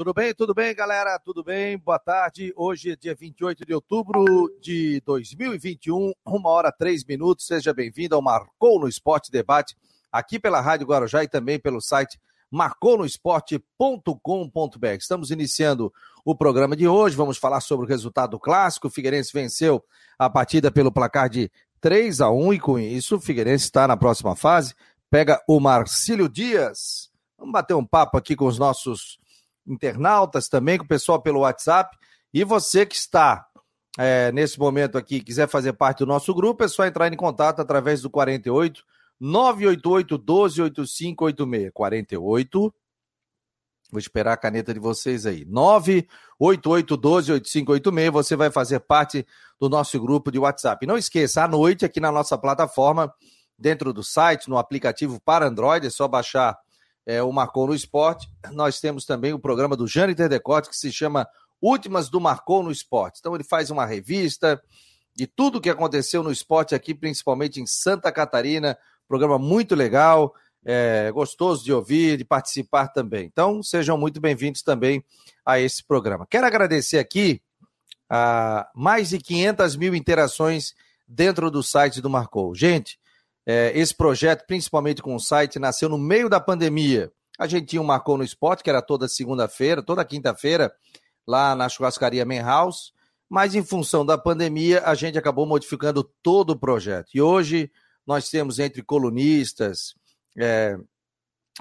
Tudo bem, tudo bem, galera? Tudo bem? Boa tarde. Hoje é dia 28 de outubro de 2021, uma hora três minutos. Seja bem-vindo ao Marcou no Esporte Debate, aqui pela Rádio Guarujá e também pelo site marconosport.com.br. Estamos iniciando o programa de hoje. Vamos falar sobre o resultado do clássico. O Figueirense venceu a partida pelo placar de 3 a 1 e com isso o Figueirense está na próxima fase. Pega o Marcílio Dias. Vamos bater um papo aqui com os nossos internautas também, com o pessoal pelo WhatsApp. E você que está é, nesse momento aqui, quiser fazer parte do nosso grupo, é só entrar em contato através do 48 988 12 8586. 48 Vou esperar a caneta de vocês aí. 988 12 8586. Você vai fazer parte do nosso grupo de WhatsApp. não esqueça, à noite, aqui na nossa plataforma, dentro do site, no aplicativo para Android, é só baixar é, o Marcou no Esporte. Nós temos também o programa do Jâniter Decote, que se chama Últimas do Marcou no Esporte. Então ele faz uma revista de tudo o que aconteceu no esporte aqui, principalmente em Santa Catarina. Programa muito legal, é, gostoso de ouvir, de participar também. Então sejam muito bem-vindos também a esse programa. Quero agradecer aqui a mais de 500 mil interações dentro do site do Marcou. Gente, é, esse projeto, principalmente com o site, nasceu no meio da pandemia. A gente tinha um Marcou no Esporte, que era toda segunda-feira, toda quinta-feira, lá na churrascaria Man House, mas em função da pandemia, a gente acabou modificando todo o projeto. E hoje nós temos entre colunistas, é,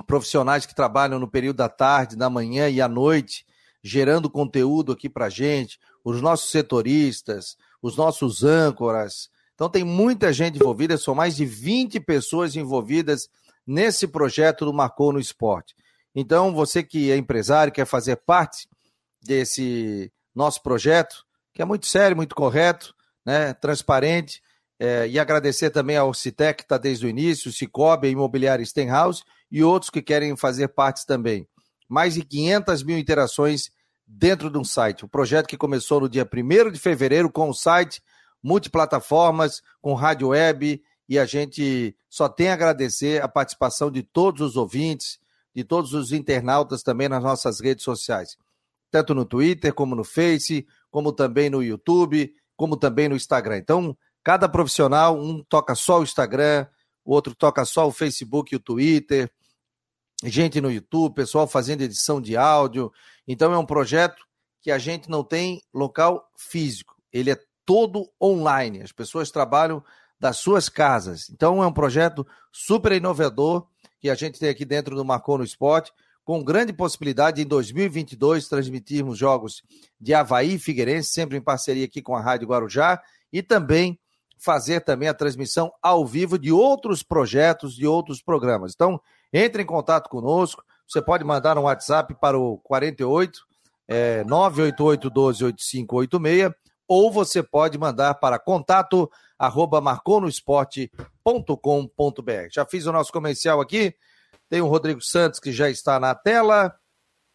profissionais que trabalham no período da tarde, da manhã e à noite, gerando conteúdo aqui para gente, os nossos setoristas, os nossos âncoras, então tem muita gente envolvida, são mais de 20 pessoas envolvidas nesse projeto do Marcou no Esporte. Então, você que é empresário, quer fazer parte desse nosso projeto, que é muito sério, muito correto, né, transparente, é, e agradecer também ao Citec, que está desde o início, Cicobi, a Imobiliária Stenhouse e outros que querem fazer parte também. Mais de 500 mil interações dentro de um site. O projeto que começou no dia 1 de fevereiro com o site multiplataformas, com rádio web, e a gente só tem a agradecer a participação de todos os ouvintes, de todos os internautas também nas nossas redes sociais, tanto no Twitter, como no Face, como também no YouTube, como também no Instagram. Então, cada profissional, um toca só o Instagram, o outro toca só o Facebook e o Twitter, gente no YouTube, pessoal fazendo edição de áudio. Então, é um projeto que a gente não tem local físico, ele é todo online. As pessoas trabalham das suas casas. Então é um projeto super inovador que a gente tem aqui dentro do Marcou no Esporte, com grande possibilidade de, em 2022 transmitirmos jogos de Havaí e Figueirense, sempre em parceria aqui com a Rádio Guarujá, e também fazer também a transmissão ao vivo de outros projetos, de outros programas. Então, entre em contato conosco, você pode mandar um WhatsApp para o 48 é, 988 12 8586 ou você pode mandar para contato arroba marconosport.com.br. Já fiz o nosso comercial aqui, tem o Rodrigo Santos que já está na tela.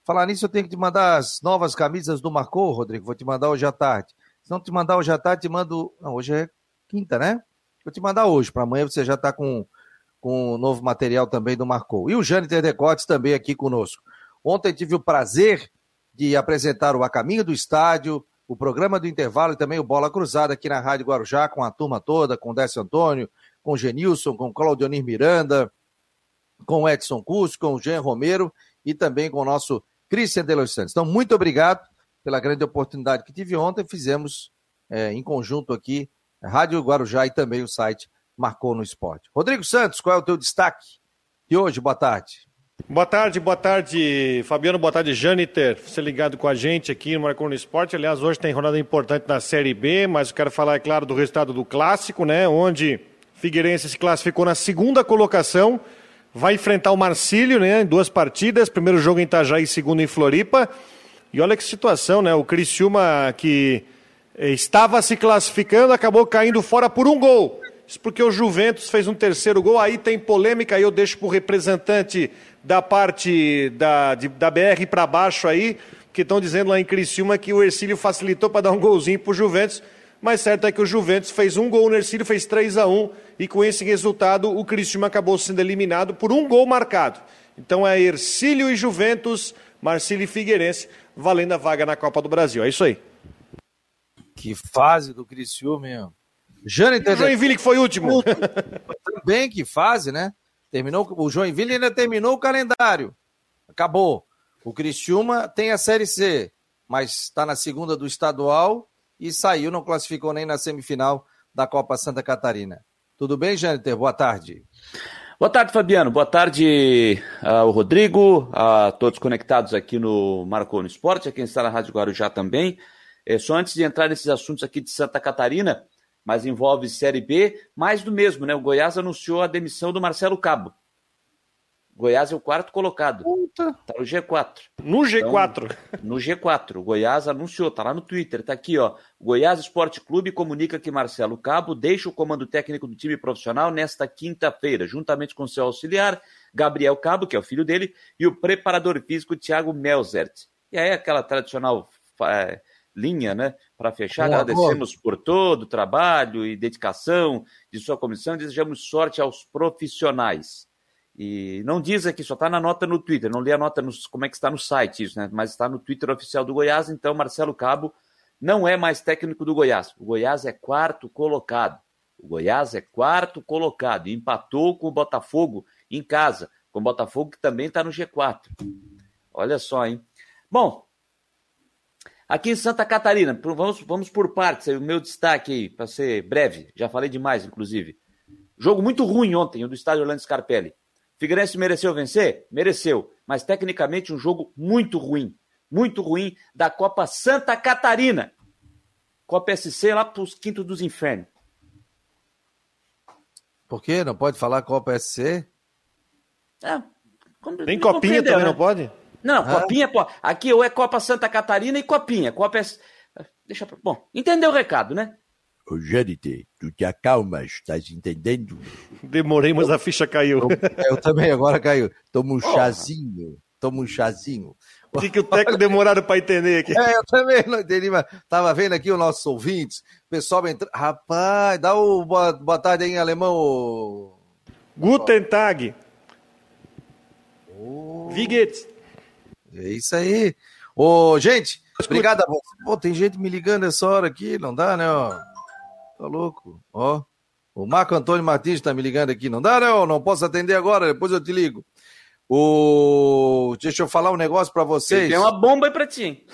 Falar nisso, eu tenho que te mandar as novas camisas do Marcou, Rodrigo. Vou te mandar hoje à tarde. Se não te mandar hoje à tarde, te mando. Não, hoje é quinta, né? Vou te mandar hoje, para amanhã você já está com, com novo material também do Marcou. E o Jâniter Decotes também aqui conosco. Ontem tive o prazer de apresentar o A Caminho do Estádio, o programa do intervalo e também o Bola Cruzada aqui na Rádio Guarujá, com a turma toda, com o Décio Antônio, com o Genilson, com o Claudionir Miranda, com o Edson Cusco, com o Jean Romero e também com o nosso Cristian de Los Santos. Então, muito obrigado pela grande oportunidade que tive ontem. Fizemos é, em conjunto aqui, Rádio Guarujá e também o site Marcou no Esporte. Rodrigo Santos, qual é o teu destaque de hoje? Boa tarde. Boa tarde, boa tarde, Fabiano, boa tarde, Janiter. Você ligado com a gente aqui no Marcou no Esporte. Aliás, hoje tem rodada importante na Série B, mas eu quero falar, é claro, do resultado do clássico, né? Onde Figueirense se classificou na segunda colocação. Vai enfrentar o Marcílio, né? Em duas partidas. Primeiro jogo em Itajaí, segundo em Floripa. E olha que situação, né? O Criciúma que estava se classificando acabou caindo fora por um gol. Isso porque o Juventus fez um terceiro gol, aí tem polêmica, aí eu deixo para o representante da parte da, de, da BR para baixo aí, que estão dizendo lá em Criciúma que o Ercílio facilitou para dar um golzinho para o Juventus, mas certo é que o Juventus fez um gol, o Ercílio fez 3 a 1 e com esse resultado o Criciúma acabou sendo eliminado por um gol marcado. Então é Ercílio e Juventus Marcílio e Figueirense, valendo a vaga na Copa do Brasil. É isso aí. Que fase do Criciúma, meu. O Joinville que foi último. Também que fase, né? Terminou, o Joinville ainda terminou o calendário. Acabou. O Criciúma tem a Série C, mas está na segunda do estadual e saiu, não classificou nem na semifinal da Copa Santa Catarina. Tudo bem, Jâniter? Boa tarde. Boa tarde, Fabiano. Boa tarde ao Rodrigo, a todos conectados aqui no Marcou no Esporte, a quem está na Rádio Guarujá também. É, só antes de entrar nesses assuntos aqui de Santa Catarina, mas envolve Série B, mais do mesmo, né? O Goiás anunciou a demissão do Marcelo Cabo. Goiás é o quarto colocado. Puta. Tá no G4. No G4. Então, no G4. O Goiás anunciou, tá lá no Twitter, tá aqui, ó. O Goiás Esporte Clube comunica que Marcelo Cabo deixa o comando técnico do time profissional nesta quinta-feira, juntamente com seu auxiliar, Gabriel Cabo, que é o filho dele, e o preparador físico Thiago Melzert. E aí aquela tradicional é, linha, né? Para fechar, boa, agradecemos por todo o trabalho e dedicação de sua comissão desejamos sorte aos profissionais. E não diz aqui, só está na nota no Twitter, não li a nota no, como é que está no site isso, né? Mas está no Twitter oficial do Goiás, então Marcelo Cabo não é mais técnico do Goiás. O Goiás é quarto colocado. O Goiás é quarto colocado. E empatou com o Botafogo em casa. Com o Botafogo que também está no G4. Olha só, hein? Bom, aqui em Santa Catarina, vamos, vamos por partes. O meu destaque aí, para ser breve, já falei demais, inclusive. Jogo muito ruim ontem, o do estádio Orlando Scarpelli. Figueirense mereceu vencer? Mereceu. Mas tecnicamente um jogo muito ruim. Muito ruim da Copa Santa Catarina. Copa SC lá para os quintos dos infernos. Por quê? Não pode falar Copa SC? É, Tem copinha também, né? não pode? Não, ah. copinha pode. Aqui ou é Copa Santa Catarina e copinha. Copa SC. Deixa. Bom, entendeu o recado, né? Ô, Janite, tu te acalmas, estás entendendo? Demorei, mas a ficha caiu. Eu, eu também, agora caiu. Toma um oh. chazinho, toma um chazinho. O que, que o Teco demoraram para entender aqui? É, eu também não entendi, mas tava vendo aqui os nossos ouvintes, o pessoal entrando. Rapaz, dá o boa, boa tarde aí em alemão. O... Guten Tag. Oh. Wie geht's? É isso aí. Ô, gente, obrigado a você. Pô, tem gente me ligando essa hora aqui, não dá, né? Ó. Tá louco? Ó. O Marco Antônio Martins está me ligando aqui. Não dá, não? Não posso atender agora, depois eu te ligo. O... Deixa eu falar um negócio para vocês. Tem uma bomba aí para ti.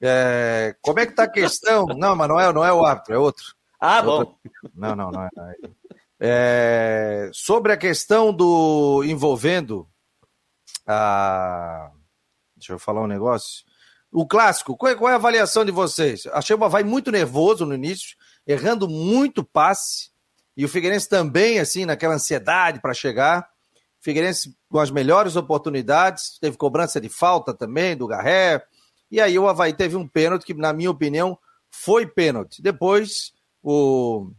É... Como é que tá a questão? não, mas não é, não é o árbitro, é outro. Ah, é bom. Outro... Não, não, não é. Não é. é... Sobre a questão do envolvendo a. Deixa eu falar um negócio. O clássico, qual é, qual é a avaliação de vocês? Achei uma vai muito nervoso no início errando muito passe, e o Figueirense também, assim, naquela ansiedade para chegar. O Figueirense com as melhores oportunidades, teve cobrança de falta também do Garré, e aí o Havaí teve um pênalti que, na minha opinião, foi pênalti. Depois, o,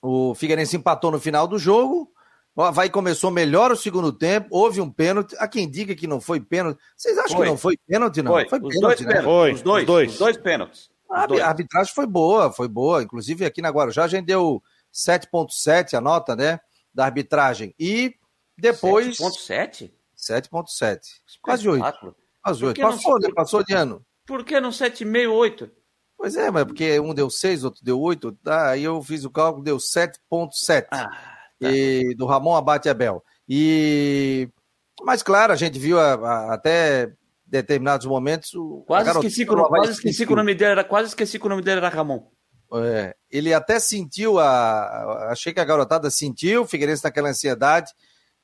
o Figueirense empatou no final do jogo, o Havaí começou melhor o segundo tempo, houve um pênalti. Há quem diga que não foi pênalti. Vocês acham foi. que não foi pênalti, não? Foi, foi os pênalti, dois né? Foi, os dois, os dois. Os dois pênaltis. A arbitragem foi boa, foi boa. Inclusive aqui na Guarujá a gente deu 7.7 a nota, né, da arbitragem. E depois 7.7? 7.7. Quase 8. Quase 8. Passou, né? Passou de ano. Por que não 7,5, 8? Pois é, mas porque um deu 6, outro deu 8, tá? aí eu fiz o cálculo, deu 7.7. Ah, tá. E do Ramon Abate Abel. E mas claro, a gente viu a, a, até determinados momentos. O, quase esqueci, que, quase esqueci que o nome dele era, quase esqueci que o nome dele era Ramon. É, ele até sentiu a, achei que a garotada sentiu o Figueirense naquela ansiedade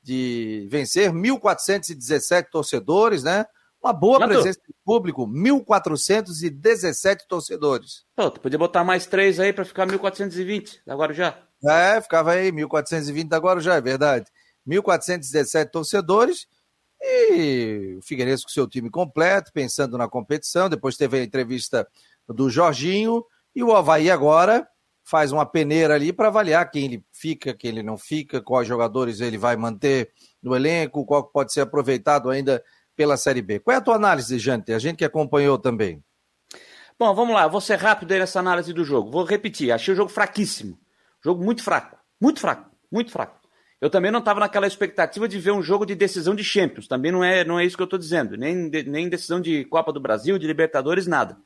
de vencer 1.417 torcedores, né? Uma boa presença de público, 1.417 torcedores. Pô, tu podia botar mais três aí para ficar 1.420 agora já. É, ficava aí 1.420 agora já, é verdade. 1.417 torcedores e o Figueirense com seu time completo, pensando na competição. Depois teve a entrevista do Jorginho. E o Havaí agora faz uma peneira ali para avaliar quem ele fica, quem ele não fica, quais jogadores ele vai manter no elenco, qual pode ser aproveitado ainda pela Série B. Qual é a tua análise, Jante? A gente que acompanhou também. Bom, vamos lá, vou ser rápido aí nessa análise do jogo. Vou repetir, achei o jogo fraquíssimo. Jogo muito fraco, muito fraco, muito fraco. Eu também não estava naquela expectativa de ver um jogo de decisão de Champions. Também não é, não é isso que eu estou dizendo. Nem, de, nem decisão de Copa do Brasil, de Libertadores, nada.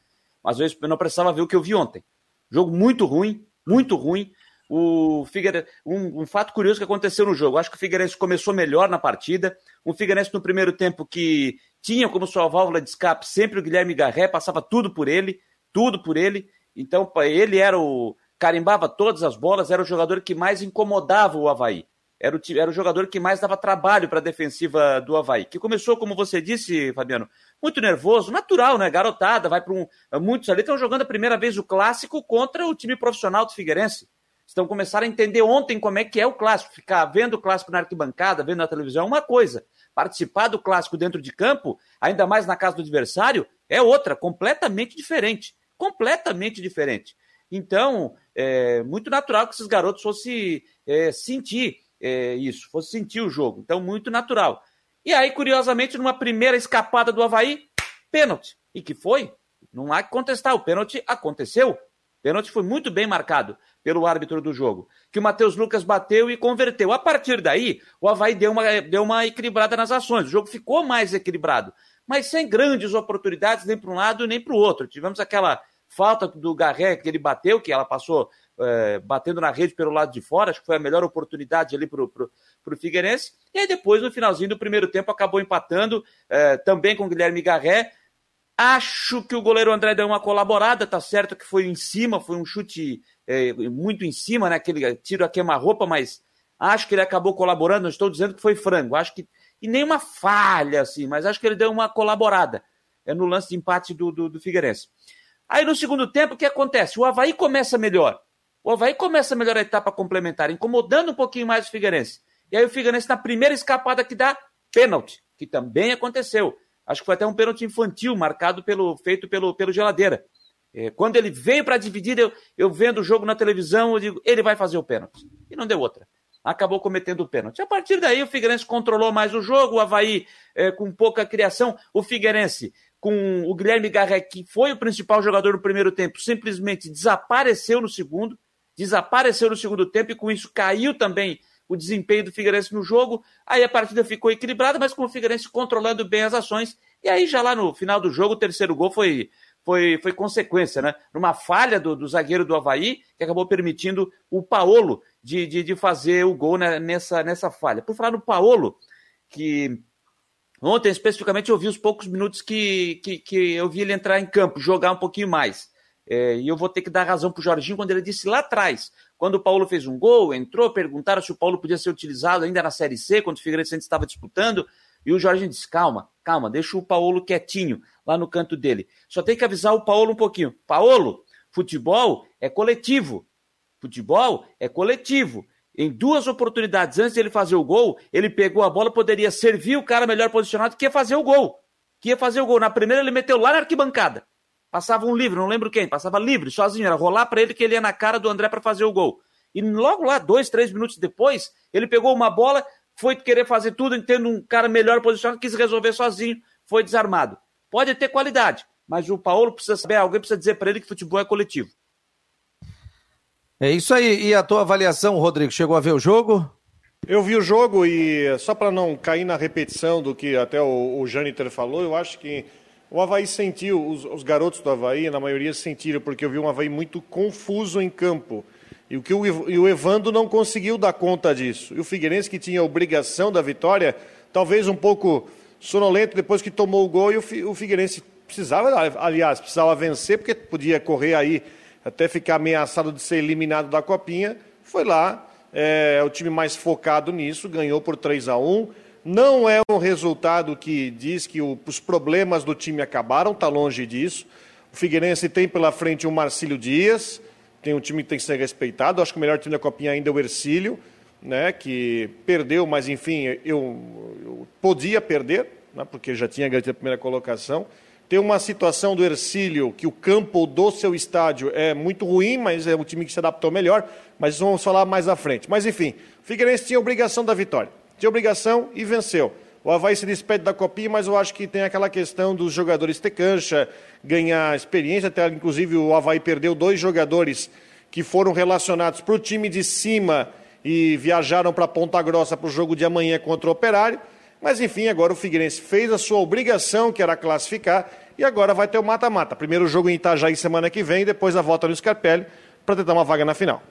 Mas eu não precisava ver o que eu vi ontem. Jogo muito ruim, muito ruim. O Figueirense, um, um, fato curioso que aconteceu no jogo. Acho que o Figueirense começou melhor na partida. Um Figueirense no primeiro tempo que tinha como sua válvula de escape sempre o Guilherme Garré, passava tudo por ele, tudo por ele. Então, ele era o. carimbava todas as bolas, era o jogador que mais incomodava o Havaí. Era o, era o jogador que mais dava trabalho para a defensiva do Havaí. Que começou, como você disse, Fabiano, muito nervoso, natural, né? Garotada, vai para um. Muitos ali estão jogando a primeira vez o clássico contra o time profissional do Figueirense estão começando a entender ontem como é que é o clássico. Ficar vendo o clássico na arquibancada, vendo na televisão é uma coisa. Participar do clássico dentro de campo, ainda mais na casa do adversário, é outra, completamente diferente. Completamente diferente. Então, é muito natural que esses garotos fossem é, sentir é, isso, fossem sentir o jogo. Então, muito natural. E aí, curiosamente, numa primeira escapada do Havaí, pênalti. E que foi? Não há que contestar. O pênalti aconteceu. Pênalti foi muito bem marcado pelo árbitro do jogo. Que o Matheus Lucas bateu e converteu. A partir daí, o Havaí deu uma, deu uma equilibrada nas ações. O jogo ficou mais equilibrado. Mas sem grandes oportunidades, nem para um lado nem para o outro. Tivemos aquela falta do Garré que ele bateu, que ela passou é, batendo na rede pelo lado de fora. Acho que foi a melhor oportunidade ali para o Figueirense. E aí depois, no finalzinho do primeiro tempo, acabou empatando é, também com o Guilherme Garré Acho que o goleiro André deu uma colaborada, tá certo que foi em cima, foi um chute é, muito em cima, né? Aquele tiro a queima-roupa, mas acho que ele acabou colaborando. Não estou dizendo que foi frango, acho que. E nem uma falha, assim, mas acho que ele deu uma colaborada é no lance de empate do, do, do Figueirense. Aí no segundo tempo, o que acontece? O Havaí começa melhor. O Havaí começa melhor a etapa complementar, incomodando um pouquinho mais o Figueirense. E aí o Figueirense, na primeira escapada que dá, pênalti, que também aconteceu. Acho que foi até um pênalti infantil marcado pelo feito pelo, pelo Geladeira. É, quando ele veio para dividir, eu, eu vendo o jogo na televisão, eu digo, ele vai fazer o pênalti. E não deu outra. Acabou cometendo o pênalti. A partir daí, o Figueirense controlou mais o jogo, o Havaí é, com pouca criação. O Figueirense, com o Guilherme Garré, que foi o principal jogador do primeiro tempo, simplesmente desapareceu no segundo. Desapareceu no segundo tempo e com isso caiu também o desempenho do Figueirense no jogo. Aí a partida ficou equilibrada, mas com o Figueirense controlando bem as ações. E aí, já lá no final do jogo, o terceiro gol foi, foi, foi consequência, né? Numa falha do, do zagueiro do Havaí, que acabou permitindo o Paolo de, de, de fazer o gol nessa, nessa falha. Por falar no Paolo, que ontem especificamente eu vi os poucos minutos que, que, que eu vi ele entrar em campo, jogar um pouquinho mais. É, e eu vou ter que dar razão para o Jorginho quando ele disse lá atrás, quando o Paulo fez um gol, entrou, perguntaram se o Paulo podia ser utilizado ainda na Série C, quando o Figueirense estava disputando, e o Jorginho disse: calma, calma, deixa o Paulo quietinho lá no canto dele. Só tem que avisar o Paulo um pouquinho. Paulo, futebol é coletivo. Futebol é coletivo. Em duas oportunidades antes de ele fazer o gol, ele pegou a bola, poderia servir o cara melhor posicionado que ia fazer o gol. Que ia fazer o gol. Na primeira ele meteu lá na arquibancada. Passava um livre, não lembro quem, passava livre, sozinho, era rolar para ele que ele ia na cara do André para fazer o gol. E logo lá, dois, três minutos depois, ele pegou uma bola, foi querer fazer tudo, tendo um cara melhor posicionado, quis resolver sozinho, foi desarmado. Pode ter qualidade, mas o Paulo precisa saber, alguém precisa dizer para ele que futebol é coletivo. É isso aí. E a tua avaliação, Rodrigo? Chegou a ver o jogo? Eu vi o jogo e só para não cair na repetição do que até o, o Janiter falou, eu acho que o Havaí sentiu, os, os, garotos do Havaí, na maioria sentiram, porque eu vi um Havaí muito confuso em campo. E o que o, e o Evando não conseguiu dar conta disso. E o Figueirense, que tinha a obrigação da vitória, talvez um pouco sonolento depois que tomou o gol, e o, o Figueirense precisava, aliás, precisava vencer, porque podia correr aí até ficar ameaçado de ser eliminado da Copinha. Foi lá, é, o time mais focado nisso, ganhou por 3 a 1 não é um resultado que diz que o, os problemas do time acabaram, está longe disso. O Figueirense tem pela frente o Marcílio Dias, tem um time que tem que ser respeitado. Acho que o melhor time da Copinha ainda é o Ercílio, né, que perdeu, mas enfim, eu, eu podia perder, né, porque já tinha garantido a primeira colocação. Tem uma situação do Ercílio que o campo do seu estádio é muito ruim, mas é um time que se adaptou melhor. Mas vamos falar mais à frente. Mas enfim, o Figueirense tinha obrigação da vitória tinha obrigação e venceu. O Havaí se despede da Copinha, mas eu acho que tem aquela questão dos jogadores ter cancha, ganhar experiência. Até, inclusive, o Havaí perdeu dois jogadores que foram relacionados para o time de cima e viajaram para Ponta Grossa para o jogo de amanhã contra o Operário. Mas enfim, agora o Figueirense fez a sua obrigação, que era classificar, e agora vai ter o mata-mata. Primeiro jogo em Itajaí semana que vem, depois a volta no Scarpelli para tentar uma vaga na final.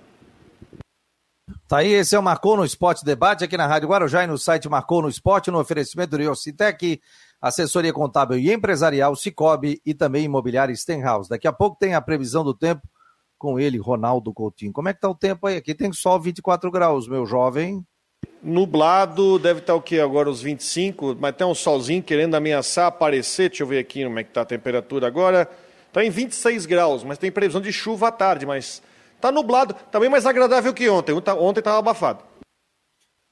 Tá aí, esse é o Marcou no Esporte Debate aqui na Rádio Guarujá e no site Marcou no Esporte, no oferecimento do Iocitec, assessoria contábil e empresarial, Cicobi e também imobiliária Stenhouse. Daqui a pouco tem a previsão do tempo com ele, Ronaldo Coutinho. Como é que tá o tempo aí? Aqui tem sol 24 graus, meu jovem. Nublado, deve estar o quê? Agora os 25, mas tem um solzinho querendo ameaçar aparecer. Deixa eu ver aqui como é que está a temperatura agora. Está em 26 graus, mas tem previsão de chuva à tarde, mas está nublado. Está bem mais agradável que ontem. Ontem estava abafado.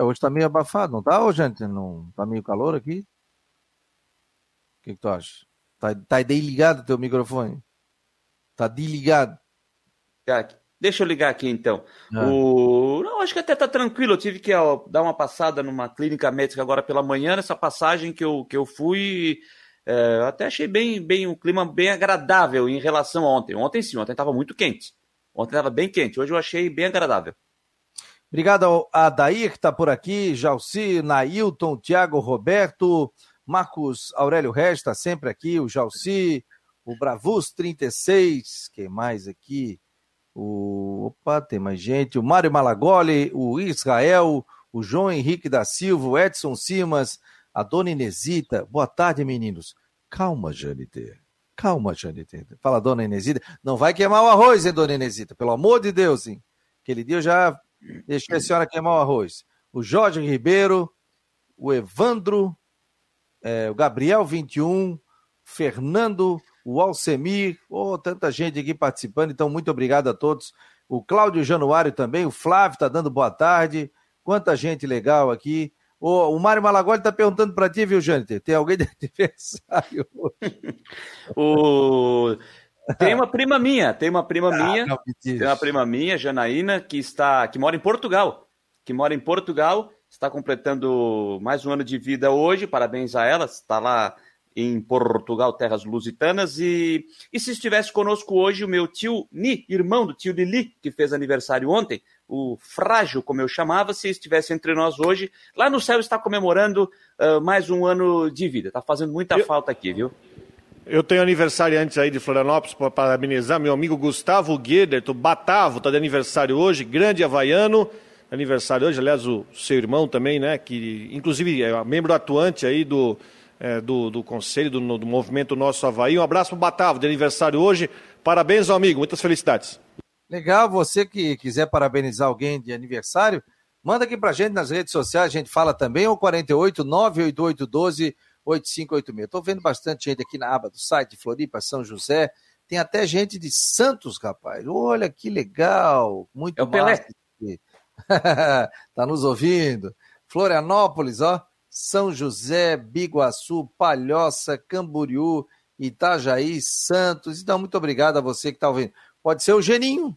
É, hoje está meio abafado, não está, gente? Não está meio calor aqui? O que, que tu acha? Está tá desligado o teu microfone? Está desligado. Deixa eu ligar aqui então. Ah. O... Não, acho que até tá tranquilo. Eu tive que ó, dar uma passada numa clínica médica agora pela manhã. Nessa passagem que eu, que eu fui, é, até achei bem, bem um clima bem agradável em relação a ontem. Ontem sim, ontem estava muito quente. Ontem estava bem quente. Hoje eu achei bem agradável. Obrigado ao Adair, que está por aqui, Jalci, Nailton, Tiago Roberto, Marcos Aurélio Reis está sempre aqui, o Jalci, o Bravus 36, quem mais aqui? O, opa, tem mais gente. O Mário Malagoli, o Israel, o João Henrique da Silva, o Edson Simas, a dona Inesita. Boa tarde, meninos. Calma, Janite. Calma, Janite. Fala, dona Inesita. Não vai queimar o arroz, hein, dona Inesita? Pelo amor de Deus, hein? Aquele dia eu já deixei a senhora queimar o arroz. O Jorge Ribeiro, o Evandro, é, o Gabriel 21, Fernando o Alcemir, oh, tanta gente aqui participando, então muito obrigado a todos. O Cláudio Januário também, o Flávio está dando boa tarde, quanta gente legal aqui. Oh, o Mário Malagoli está perguntando para ti, viu, Jâniter? Tem alguém de aniversário hoje? o... Tem uma prima minha, tem uma prima ah, minha, não, tem uma prima minha, Janaína, que está, que mora em Portugal, que mora em Portugal, está completando mais um ano de vida hoje, parabéns a ela, está lá em Portugal, terras lusitanas. E, e se estivesse conosco hoje o meu tio Ni, irmão do tio Lili, que fez aniversário ontem, o frágil, como eu chamava, se estivesse entre nós hoje, lá no céu está comemorando uh, mais um ano de vida. Está fazendo muita eu, falta aqui, viu? Eu tenho aniversário antes aí de Florianópolis para parabenizar meu amigo Gustavo Gueder, do Batavo, está de aniversário hoje, grande havaiano. Aniversário hoje, aliás, o seu irmão também, né? Que inclusive é membro atuante aí do, é, do, do Conselho, do, do Movimento Nosso Havaí. Um abraço para o Batavo, de aniversário hoje. Parabéns, meu amigo, muitas felicidades. Legal, você que quiser parabenizar alguém de aniversário, manda aqui para gente nas redes sociais, a gente fala também, ou 48 988 12 8586. Estou vendo bastante gente aqui na aba do site, Floripa, São José. Tem até gente de Santos, rapaz. Olha que legal. Muito é o Pelé. tá nos ouvindo. Florianópolis, ó. São José, Biguaçu, Palhoça, Camboriú, Itajaí, Santos. Então, muito obrigado a você que está ouvindo. Pode ser o Geninho.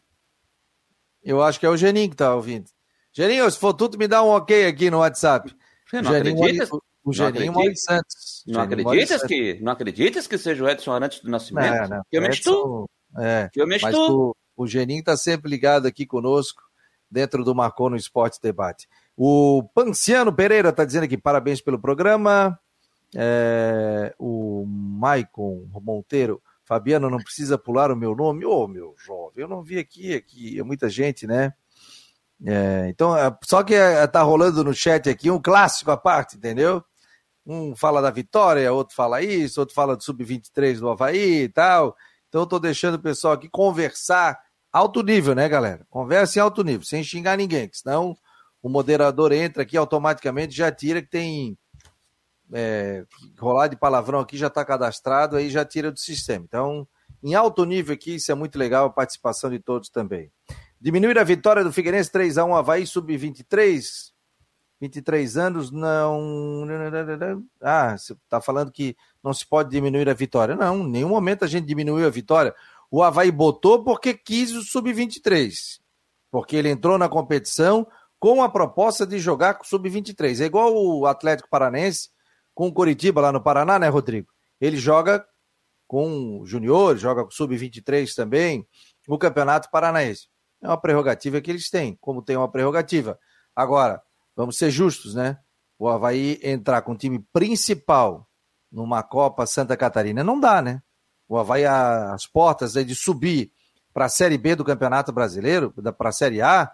Eu acho que é o Geninho que está ouvindo. Geninho, se for tudo, me dá um ok aqui no WhatsApp. Você não Geninho, acredita? O, Geninho Santos. Não acreditas, que, não acreditas que seja o Edson Arantes do Nascimento? Não, não. Eu mexo tu. É, eu mexo tu. O, o Geninho está sempre ligado aqui conosco, dentro do Marcou no Esporte Debate. O Panciano Pereira está dizendo aqui, parabéns pelo programa. É, o Maicon Monteiro, Fabiano, não precisa pular o meu nome. Ô, oh, meu jovem, eu não vi aqui, aqui é muita gente, né? É, então, é, só que é, tá rolando no chat aqui um clássico à parte, entendeu? Um fala da vitória, outro fala isso, outro fala do Sub-23 do Havaí e tal. Então, eu deixando o pessoal aqui conversar alto nível, né, galera? Conversa em alto nível, sem xingar ninguém, senão o moderador entra aqui automaticamente já tira que tem é, rolar de palavrão aqui já está cadastrado, aí já tira do sistema. Então, em alto nível aqui, isso é muito legal, a participação de todos também. Diminuir a vitória do Figueirense 3 a 1 Havaí sub-23, 23 anos, não. Ah, você está falando que não se pode diminuir a vitória. Não, em nenhum momento a gente diminuiu a vitória. O Havaí botou porque quis o sub-23. Porque ele entrou na competição com a proposta de jogar com sub-23. É igual o Atlético Paranense com o Coritiba lá no Paraná, né, Rodrigo? Ele joga com o joga com sub-23 também, o Campeonato Paranaense. É uma prerrogativa que eles têm, como tem uma prerrogativa Agora, vamos ser justos, né? O Havaí entrar com o time principal numa Copa Santa Catarina não dá, né? O Havaí, as portas de subir para a Série B do Campeonato Brasileiro, para a Série A,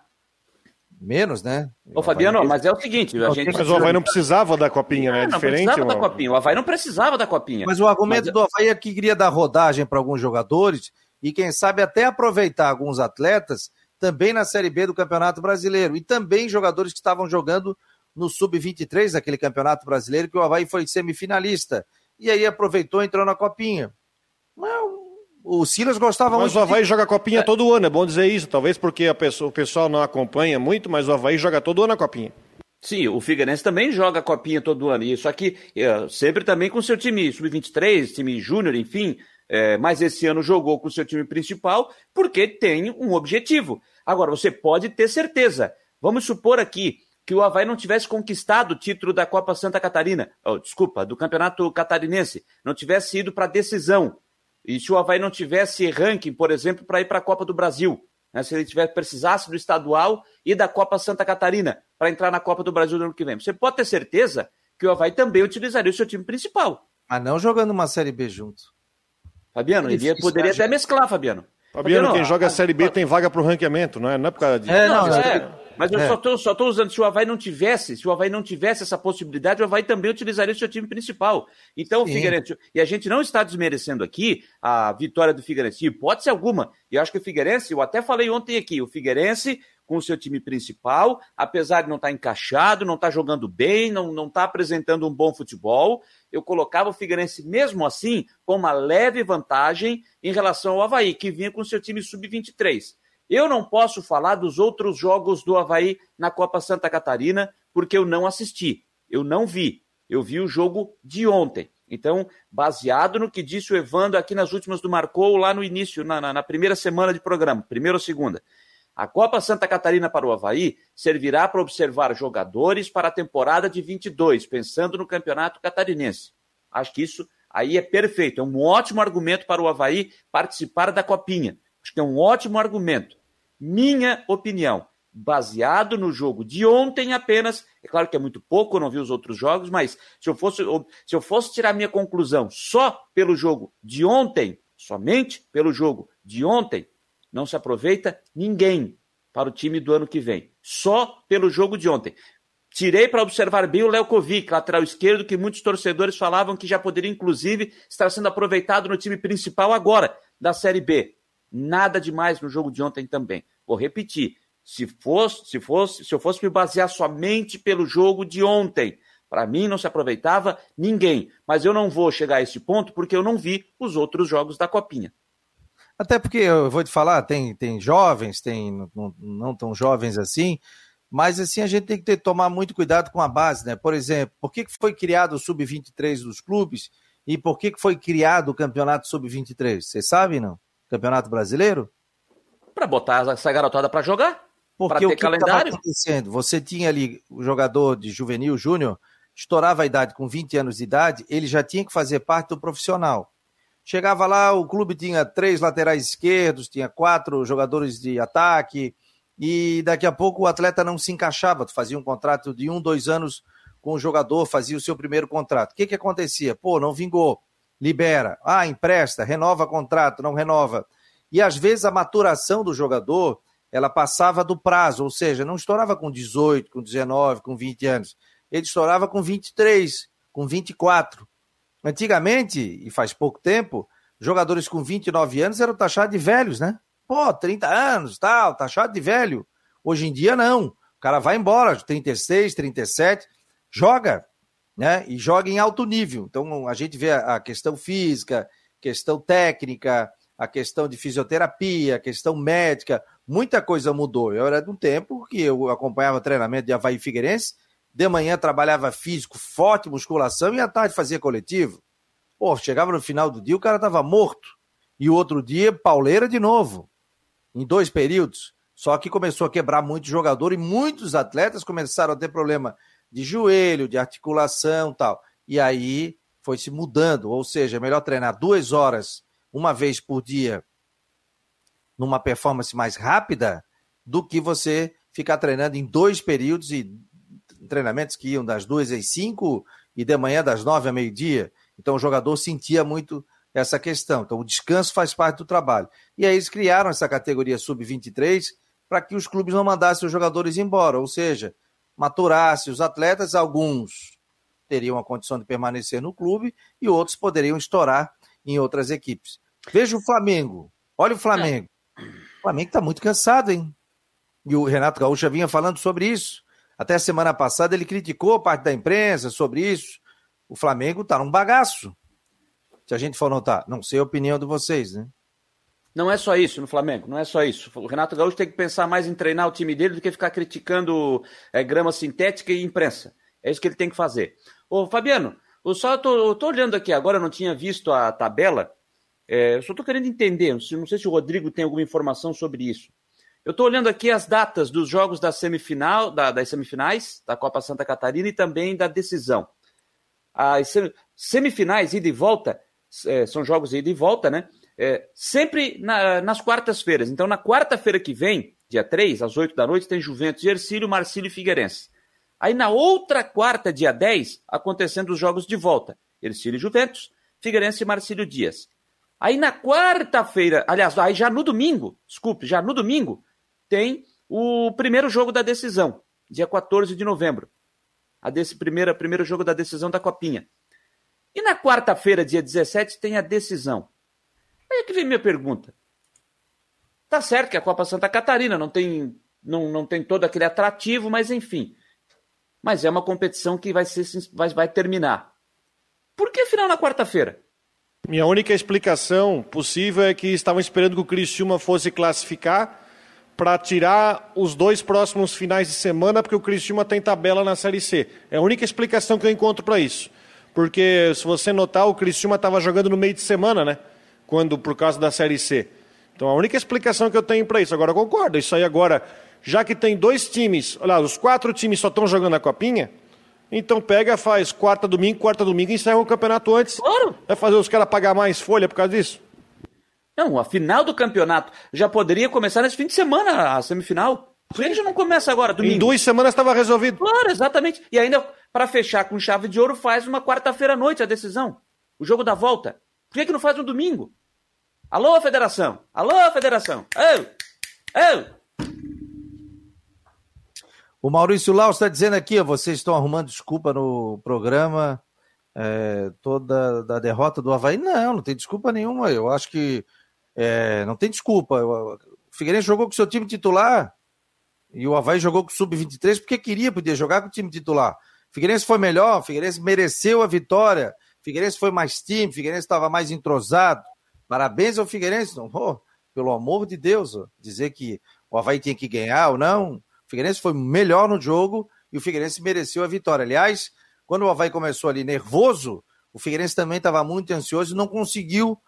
menos, né? Ô, Fabiano, mas é o seguinte, a gente... Mas o Havaí não precisava da copinha, né? É diferente. Não precisava da copinha, o Havaí não precisava da copinha. Mas o argumento mas... do Havaí é que queria dar rodagem para alguns jogadores e quem sabe até aproveitar alguns atletas também na Série B do Campeonato Brasileiro e também jogadores que estavam jogando no Sub-23 daquele Campeonato Brasileiro que o Havaí foi semifinalista e aí aproveitou e entrou na Copinha. Mas o Silas gostava mas muito. Mas o Havaí de... joga Copinha é. todo ano, é bom dizer isso. Talvez porque pessoa, o pessoal não acompanha muito, mas o Havaí joga todo ano a Copinha. Sim, o Figueirense também joga a Copinha todo ano, só que é, sempre também com seu time sub-23, time júnior, enfim, é, mas esse ano jogou com seu time principal porque tem um objetivo. Agora, você pode ter certeza. Vamos supor aqui que o Havaí não tivesse conquistado o título da Copa Santa Catarina, oh, desculpa, do Campeonato Catarinense, não tivesse ido para a decisão. E se o Havaí não tivesse ranking, por exemplo, para ir para a Copa do Brasil, né, se ele tivesse, precisasse do estadual e da Copa Santa Catarina para entrar na Copa do Brasil no ano que vem, você pode ter certeza que o Havaí também utilizaria o seu time principal. Mas não jogando uma Série B junto. Fabiano, é ele poderia até mesclar, Fabiano. Fabiano, quem joga a Série B tem vaga para o ranqueamento, não é? Não é por causa disso. É, não, é. Mas eu é. só estou só tô usando, se o Havaí não tivesse, se o Havaí não tivesse essa possibilidade, o Havaí também utilizaria o seu time principal. Então, Sim. o Figueirense, e a gente não está desmerecendo aqui a vitória do Figueirense, hipótese alguma. E eu acho que o Figueirense, eu até falei ontem aqui, o Figueirense com o seu time principal, apesar de não estar encaixado, não estar jogando bem, não, não estar apresentando um bom futebol, eu colocava o Figueirense mesmo assim com uma leve vantagem em relação ao Havaí, que vinha com seu time sub-23. Eu não posso falar dos outros jogos do Havaí na Copa Santa Catarina, porque eu não assisti, eu não vi. Eu vi o jogo de ontem. Então, baseado no que disse o Evandro aqui nas últimas do Marcou, lá no início, na, na, na primeira semana de programa, primeira ou segunda. A Copa Santa Catarina para o Havaí servirá para observar jogadores para a temporada de 22, pensando no campeonato catarinense. Acho que isso aí é perfeito. É um ótimo argumento para o Havaí participar da Copinha. Acho que é um ótimo argumento. Minha opinião, baseado no jogo de ontem apenas, é claro que é muito pouco, eu não vi os outros jogos, mas se eu fosse, se eu fosse tirar minha conclusão só pelo jogo de ontem, somente pelo jogo de ontem, não se aproveita ninguém para o time do ano que vem. Só pelo jogo de ontem. Tirei para observar bem o Lelkovic, lateral esquerdo, que muitos torcedores falavam que já poderia, inclusive, estar sendo aproveitado no time principal agora, da Série B. Nada demais no jogo de ontem também. Vou repetir. Se fosse, se fosse, se eu fosse me basear somente pelo jogo de ontem, para mim não se aproveitava ninguém. Mas eu não vou chegar a esse ponto porque eu não vi os outros jogos da Copinha. Até porque eu vou te falar, tem, tem jovens, tem não, não tão jovens assim, mas assim a gente tem que ter, tomar muito cuidado com a base, né? Por exemplo, por que foi criado o Sub-23 dos clubes e por que foi criado o Campeonato Sub-23? Vocês sabem, não? Campeonato Brasileiro? Para botar essa garotada para jogar. Porque ter o que calendário. acontecendo? Você tinha ali o jogador de juvenil, júnior, estourava a idade com 20 anos de idade, ele já tinha que fazer parte do profissional. Chegava lá, o clube tinha três laterais esquerdos, tinha quatro jogadores de ataque, e daqui a pouco o atleta não se encaixava. Tu fazia um contrato de um, dois anos com o jogador, fazia o seu primeiro contrato. O que, que acontecia? Pô, não vingou, libera. Ah, empresta, renova contrato, não renova. E às vezes a maturação do jogador ela passava do prazo, ou seja, não estourava com 18, com 19, com 20 anos. Ele estourava com 23, com 24. Antigamente, e faz pouco tempo, jogadores com 29 anos eram taxados de velhos, né? Pô, 30 anos, tal, taxado de velho. Hoje em dia, não. O cara vai embora, 36, 37, joga, né? E joga em alto nível. Então, a gente vê a questão física, questão técnica, a questão de fisioterapia, a questão médica, muita coisa mudou. Eu era de um tempo que eu acompanhava treinamento de Havaí Figueirense, de manhã trabalhava físico, forte musculação e à tarde fazia coletivo. Pô, chegava no final do dia, o cara estava morto. E o outro dia, pauleira de novo. Em dois períodos. Só que começou a quebrar muito jogador e muitos atletas começaram a ter problema de joelho, de articulação tal. E aí foi se mudando. Ou seja, é melhor treinar duas horas, uma vez por dia, numa performance mais rápida, do que você ficar treinando em dois períodos e treinamentos que iam das duas às cinco e de manhã das nove a meio-dia. Então o jogador sentia muito essa questão. Então o descanso faz parte do trabalho. E aí eles criaram essa categoria sub-23 para que os clubes não mandassem os jogadores embora, ou seja, maturasse os atletas, alguns teriam a condição de permanecer no clube e outros poderiam estourar em outras equipes. Veja o Flamengo. Olha o Flamengo. O Flamengo está muito cansado, hein? E o Renato Gaúcho vinha falando sobre isso. Até semana passada ele criticou parte da imprensa sobre isso. O Flamengo está num bagaço. Se a gente for notar, não sei a opinião de vocês, né? Não é só isso no Flamengo, não é só isso. O Renato Gaúcho tem que pensar mais em treinar o time dele do que ficar criticando é, grama sintética e imprensa. É isso que ele tem que fazer. Ô, Fabiano, eu só tô, tô olhando aqui agora, não tinha visto a tabela. É, eu só estou querendo entender, não sei se o Rodrigo tem alguma informação sobre isso. Eu estou olhando aqui as datas dos jogos da semifinal, da, das semifinais da Copa Santa Catarina e também da decisão. As semifinais, ida e volta, é, são jogos ida e volta, né? É, sempre na, nas quartas-feiras. Então, na quarta-feira que vem, dia 3, às 8 da noite, tem Juventus, Ercílio, Marcílio e Figueirense. Aí, na outra quarta, dia 10, acontecendo os jogos de volta. Ercílio e Juventus, Figueirense e Marcílio Dias. Aí, na quarta-feira, aliás, aí já no domingo, desculpe, já no domingo, tem o primeiro jogo da decisão, dia 14 de novembro. A desse primeiro, primeiro jogo da decisão da Copinha. E na quarta-feira, dia 17, tem a decisão. Aí é que vem minha pergunta. Tá certo que a Copa Santa Catarina não tem, não, não tem todo aquele atrativo, mas enfim. Mas é uma competição que vai, ser, vai, vai terminar. Por que final na quarta-feira? Minha única explicação possível é que estavam esperando que o Criciúma fosse classificar para tirar os dois próximos finais de semana, porque o Criciúma tem tabela na Série C. É a única explicação que eu encontro para isso. Porque, se você notar, o Criciúma estava jogando no meio de semana, né? Quando, por causa da Série C. Então, a única explicação que eu tenho para isso. Agora, eu concordo. Isso aí agora, já que tem dois times, olha, os quatro times só estão jogando a Copinha, então pega, faz quarta, domingo, quarta, domingo e encerra o campeonato antes. Claro. Vai fazer os caras pagar mais folha por causa disso? Não, a final do campeonato já poderia começar nesse fim de semana, a semifinal. Por que já não começa agora, domingo? Em duas semanas estava resolvido. Claro, exatamente. E ainda, para fechar com chave de ouro, faz uma quarta-feira à noite a decisão. O jogo da volta. Por que, que não faz no domingo? Alô, federação! Alô, federação! Ô! Ô! O Maurício Lau está dizendo aqui, ó, vocês estão arrumando desculpa no programa é, toda da derrota do Havaí. Não, não tem desculpa nenhuma. Eu acho que é, não tem desculpa. O Figueirense jogou com seu time titular e o Havaí jogou com o Sub-23 porque queria poder jogar com o time titular. O Figueirense foi melhor, o Figueirense mereceu a vitória. O Figueirense foi mais time, o Figueirense estava mais entrosado. Parabéns ao Figueirense. Não, oh, pelo amor de Deus, dizer que o Havaí tinha que ganhar ou não. O Figueirense foi melhor no jogo e o Figueirense mereceu a vitória. Aliás, quando o Havaí começou ali nervoso, o Figueirense também estava muito ansioso e não conseguiu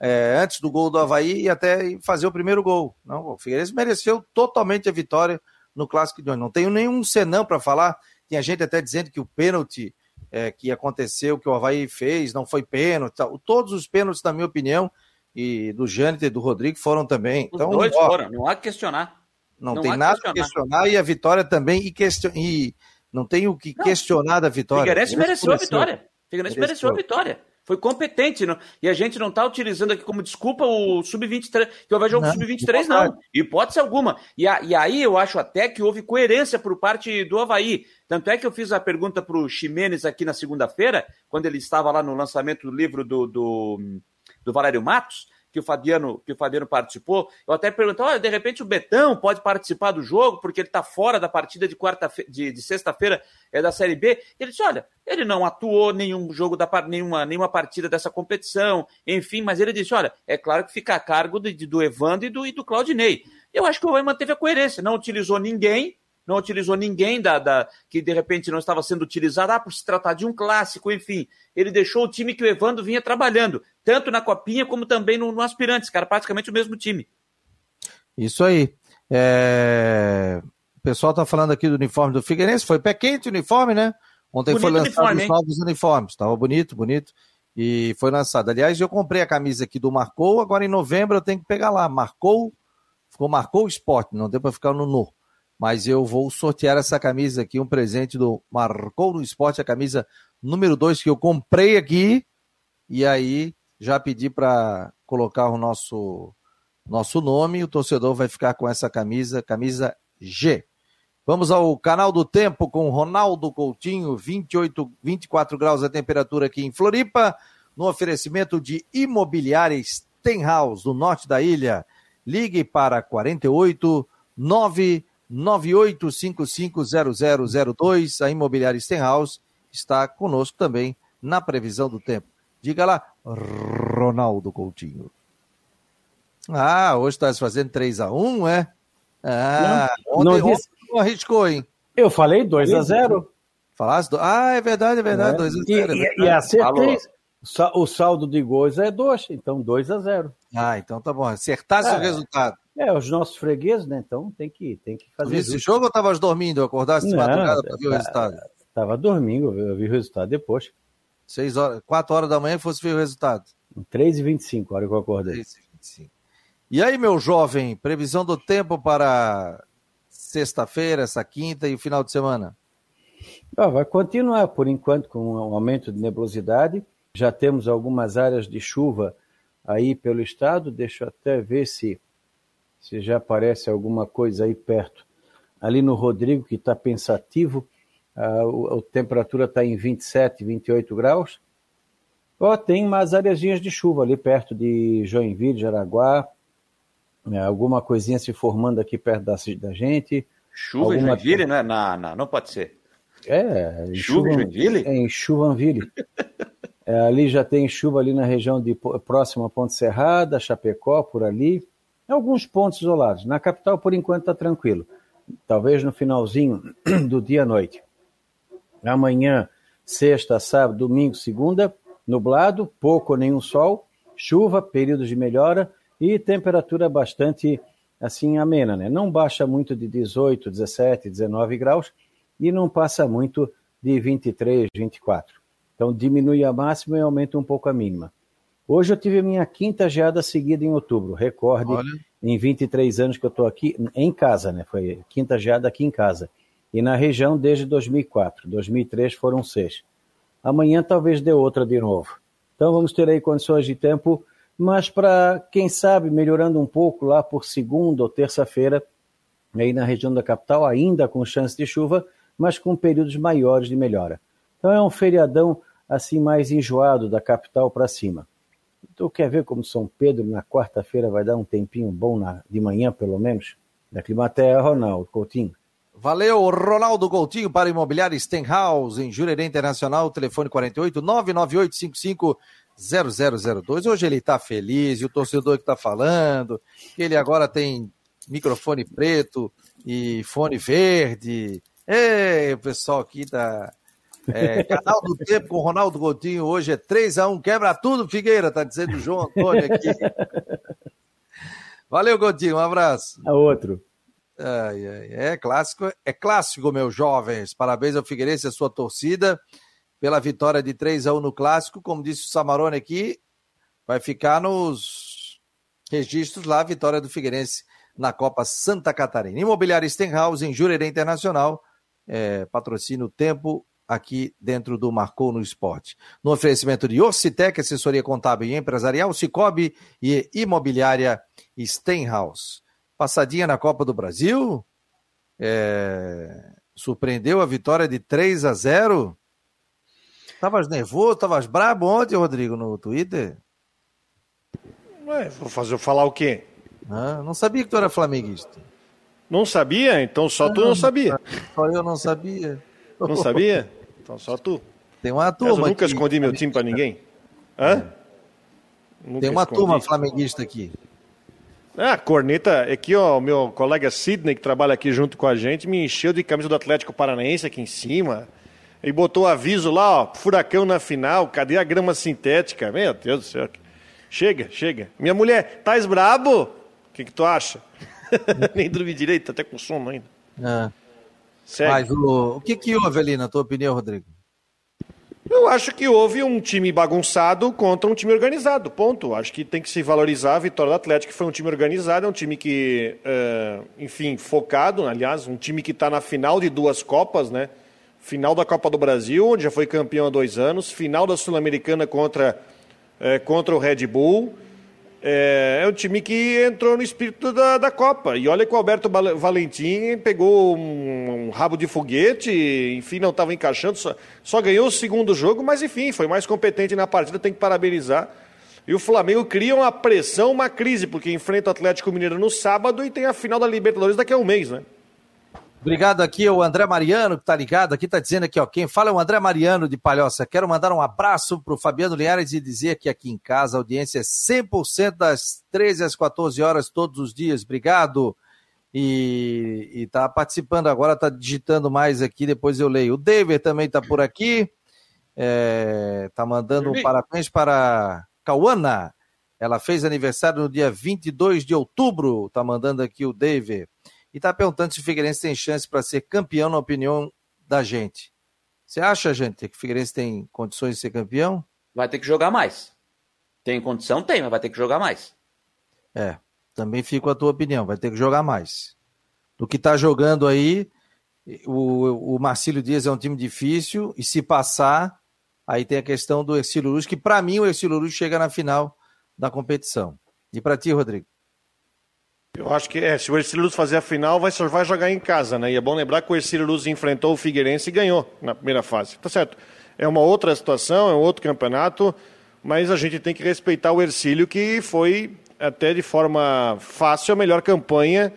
é, antes do gol do Havaí e até fazer o primeiro gol. Não, o Figueirense mereceu totalmente a vitória no Clássico de hoje. Não tenho nenhum senão para falar. Tinha gente até dizendo que o pênalti é, que aconteceu, que o Havaí fez, não foi pênalti. Todos os pênaltis, na minha opinião, e do Jâniter e do Rodrigo foram também. Os então, dois ó, foram, não há que questionar. Não, não tem nada a questionar. questionar. e a vitória também, e, question... e não tem o que não. questionar da vitória. Figueirense mereceu a vitória. Figueirense mereceu a vitória. Foi competente. Não? E a gente não está utilizando aqui como desculpa o Sub-23, que houve jogo Sub-23, não. Hipótese alguma. E, a, e, aí eu acho até que houve coerência por parte do Havaí. Tanto é que eu fiz a pergunta para o Ximenes aqui na segunda-feira, quando ele estava lá no lançamento do livro do, do, do Valério Matos que o Fabiano, que o Fabiano participou, eu até perguntei, olha, de repente o Betão pode participar do jogo, porque ele está fora da partida de quarta de, de sexta-feira é da Série B. Ele disse, olha, ele não atuou nenhum jogo da nenhuma, nenhuma partida dessa competição, enfim, mas ele disse, olha, é claro que fica a cargo de, de, do Evandro e do, e do Claudinei. Eu acho que o Oi manteve a coerência, não utilizou ninguém, não utilizou ninguém da, da, que de repente não estava sendo utilizado, ah, por se tratar de um clássico, enfim. Ele deixou o time que o Evandro vinha trabalhando, tanto na Copinha como também no, no Aspirantes, cara, praticamente o mesmo time. Isso aí. É... O pessoal está falando aqui do uniforme do Figueirense, foi pé quente o uniforme, né? Ontem bonito foi lançado uniforme, os novos uniformes, estava bonito, bonito. E foi lançado. Aliás, eu comprei a camisa aqui do Marcou, agora em novembro eu tenho que pegar lá. Marcou, ficou Marcou Esporte, não deu para ficar no No. Mas eu vou sortear essa camisa aqui, um presente do Marcou no Esporte, a camisa número 2 que eu comprei aqui, e aí já pedi para colocar o nosso, nosso nome, o torcedor vai ficar com essa camisa, camisa G. Vamos ao canal do tempo com Ronaldo Coutinho, 28, 24 graus a temperatura aqui em Floripa, no oferecimento de imobiliária Stenhouse, do norte da ilha. Ligue para 48 9 98550002. A Imobiliária Stenhouse está conosco também na previsão do tempo. Diga lá, Ronaldo Coutinho. Ah, hoje está se fazendo 3x1, é? Ah, não, ontem, não, disse... ontem não arriscou, hein? Eu falei 2x0. Falasse? Do... Ah, é verdade, é verdade, 2x0. É. E, é e, e acertei. O saldo de gols é 2, então 2x0. Ah, então tá bom. Acertasse é. o resultado. É, os nossos fregueses, né? Então tem que, tem que fazer. Esse jogo ou estavas dormindo? Acordasse de madrugada para ver o tá, resultado? Estava dormindo, eu vi o resultado depois. Seis horas, 4 horas da manhã fosse ver o resultado. 3h25, a hora que eu acordei. 3h25. E aí, meu jovem, previsão do tempo para sexta-feira, essa quinta e o final de semana? Ah, vai continuar, por enquanto, com um aumento de nebulosidade. Já temos algumas áreas de chuva aí pelo estado. Deixa eu até ver se se já aparece alguma coisa aí perto. Ali no Rodrigo, que está pensativo, a, a, temperatura está em 27, 28 graus. Ó, tem umas areazinhas de chuva ali perto de Joinville, Jaraguá, né, alguma coisinha se formando aqui perto da, da gente. Chuva alguma... em Joinville, não, é? Na, na, não pode ser. É, chuva em Joinville? Em Chuvanville. é, ali já tem chuva ali na região de próxima a Ponte Serrada, Chapecó, por ali alguns pontos isolados. Na capital, por enquanto, está tranquilo. Talvez no finalzinho do dia à noite. Amanhã, sexta, sábado, domingo, segunda, nublado, pouco ou nenhum sol, chuva, períodos de melhora e temperatura bastante assim amena, né? Não baixa muito de 18, 17, 19 graus e não passa muito de 23, 24. Então diminui a máxima e aumenta um pouco a mínima. Hoje eu tive a minha quinta geada seguida em outubro, recorde Olha. em 23 anos que eu estou aqui em casa, né? Foi quinta geada aqui em casa. E na região desde 2004. 2003 foram seis. Amanhã talvez dê outra de novo. Então vamos ter aí condições de tempo, mas para quem sabe melhorando um pouco lá por segunda ou terça-feira, aí na região da capital, ainda com chance de chuva, mas com períodos maiores de melhora. Então é um feriadão assim mais enjoado da capital para cima. Tu quer ver como São Pedro na quarta-feira vai dar um tempinho bom na, de manhã, pelo menos? Da Climatea, Ronaldo Coutinho. Valeu, Ronaldo Coutinho para Imobiliário Stenhouse, em Jurerê Internacional, telefone 48 99855 0002. Hoje ele está feliz e o torcedor que está falando, que ele agora tem microfone preto e fone verde. Ei, pessoal aqui da é, canal do Tempo com Ronaldo Coutinho hoje é 3x1. Quebra tudo, Figueira, tá dizendo o João Antônio aqui. Valeu, Coutinho, um abraço. A outro. Ai, ai, é clássico, é clássico, meus jovens. Parabéns ao Figueirense e a sua torcida pela vitória de 3 a 1 no clássico. Como disse o Samarone aqui, vai ficar nos registros lá a vitória do Figueirense na Copa Santa Catarina. Imobiliária Stenhouse em Jurerê Internacional, é, patrocínio Tempo aqui dentro do Marcou no Esporte. No oferecimento de Ocitec, assessoria contábil e empresarial, Cicobi e imobiliária Stenhouse. Passadinha na Copa do Brasil, é... surpreendeu a vitória de 3 a 0. Tavas nervoso, tavas brabo ontem, Rodrigo, no Twitter? Ué, vou fazer falar o quê? Ah, não sabia que tu era flamenguista. Não sabia? Então só tu não sabia. Só eu não sabia. Não sabia? Então só tu. Tem uma turma. Mas eu nunca aqui. escondi meu time para ninguém. Hã? É. Tem uma escondi. turma flamenguista aqui. Ah, corneta, aqui ó, o meu colega Sidney, que trabalha aqui junto com a gente, me encheu de camisa do Atlético Paranaense aqui em cima. E botou aviso lá, ó, furacão na final, cadê a grama sintética? Meu Deus do céu. Chega, chega. Minha mulher, tá brabo? O que, que tu acha? Nem dormi direito, até com sono ainda. É. Segue. Mas o, o que, que houve ali, na tua opinião, Rodrigo? Eu acho que houve um time bagunçado contra um time organizado, ponto. Acho que tem que se valorizar a vitória do Atlético, que foi um time organizado, é um time que, uh, enfim, focado, aliás, um time que está na final de duas Copas, né? Final da Copa do Brasil, onde já foi campeão há dois anos, final da Sul-Americana contra, uh, contra o Red Bull. É, é um time que entrou no espírito da, da Copa. E olha que o Alberto Valentim pegou um, um rabo de foguete, enfim, não estava encaixando, só, só, ganhou o segundo jogo, mas enfim, foi mais competente na partida, tem que parabenizar. E o Flamengo cria uma pressão, uma crise, porque enfrenta o Atlético Mineiro no sábado e tem a final da Libertadores daqui a um mês, né? Obrigado aqui o André Mariano, que está ligado aqui, está dizendo aqui, ó, quem fala é o André Mariano de Palhoça. Quero mandar um abraço para o Fabiano Linhares e dizer que aqui em casa a audiência é 100% das 13 às 14 horas todos os dias. Obrigado. E está participando agora, está digitando mais aqui, depois eu leio. O David também está por aqui, está é, tá mandando um parabéns para Cauana. Ela fez aniversário no dia 22 de outubro, está mandando aqui o David e está perguntando se o Figueirense tem chance para ser campeão, na opinião da gente. Você acha, gente, que o Figueirense tem condições de ser campeão? Vai ter que jogar mais. Tem condição? Tem, mas vai ter que jogar mais. É, também fico a tua opinião, vai ter que jogar mais. Do que está jogando aí, o, o Marcílio Dias é um time difícil, e se passar, aí tem a questão do Ercílio Luz, que para mim o Ercílio Luz chega na final da competição. E para ti, Rodrigo? Acho que é, se o Ercílio Luz fazer a final, vai, vai jogar em casa, né? E é bom lembrar que o Ercílio Luz enfrentou o Figueirense e ganhou na primeira fase. Tá certo. É uma outra situação, é um outro campeonato, mas a gente tem que respeitar o Ercílio, que foi até de forma fácil a melhor campanha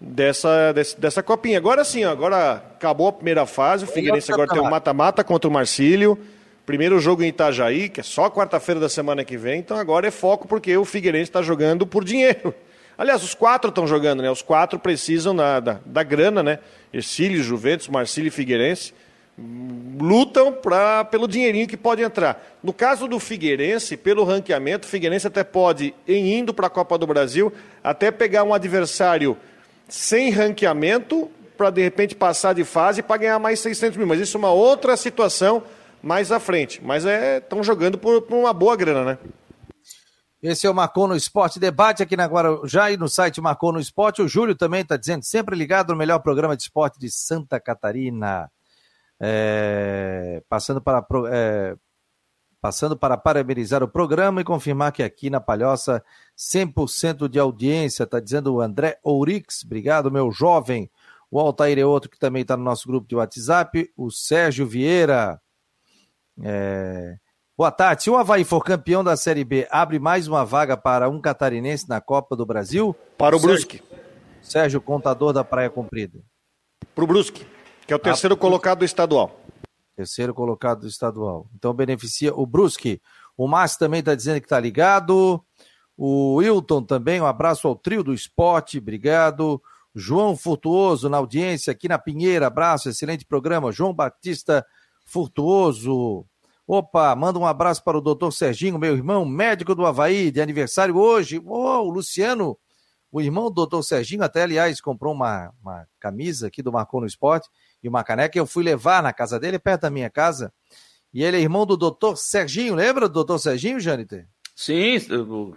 dessa, dessa, dessa copinha. Agora sim, agora acabou a primeira fase, o Figueirense agora tem um mata-mata contra o Marcílio. Primeiro jogo em Itajaí, que é só quarta-feira da semana que vem, então agora é foco porque o Figueirense está jogando por dinheiro. Aliás, os quatro estão jogando, né? Os quatro precisam da, da, da grana, né? Ercílio, Juventus, Marcílio e Figueirense lutam pra, pelo dinheirinho que pode entrar. No caso do Figueirense, pelo ranqueamento, o Figueirense até pode, em indo para a Copa do Brasil, até pegar um adversário sem ranqueamento para de repente passar de fase para ganhar mais 600 mil. Mas isso é uma outra situação mais à frente. Mas estão é, jogando por, por uma boa grana, né? Esse é o Marcou no Esporte Debate aqui na Guarujá e no site Marcou no Esporte. O Júlio também está dizendo, sempre ligado no melhor programa de esporte de Santa Catarina. É, passando, para, é, passando para parabenizar o programa e confirmar que aqui na Palhoça 100% de audiência, está dizendo o André Ourix. Obrigado, meu jovem. O Altair é outro que também está no nosso grupo de WhatsApp. O Sérgio Vieira. É, Boa tarde. Se o Havaí for campeão da Série B, abre mais uma vaga para um catarinense na Copa do Brasil? Para o Brusque. Sérgio, contador da Praia Comprida. Para o Brusque, que é o terceiro ah, colocado do estadual. Terceiro colocado do estadual. Então beneficia o Brusque. O Márcio também está dizendo que está ligado. O Wilton também, um abraço ao trio do esporte, obrigado. João Furtuoso na audiência aqui na Pinheira, abraço, excelente programa. João Batista Furtuoso, Opa, manda um abraço para o doutor Serginho, meu irmão, médico do Havaí, de aniversário hoje. Oh, o Luciano, o irmão do doutor Serginho, até aliás, comprou uma, uma camisa aqui do Marcou no Esporte e uma caneca. Eu fui levar na casa dele, perto da minha casa. E ele é irmão do doutor Serginho, lembra do doutor Serginho, Jâniter? Sim,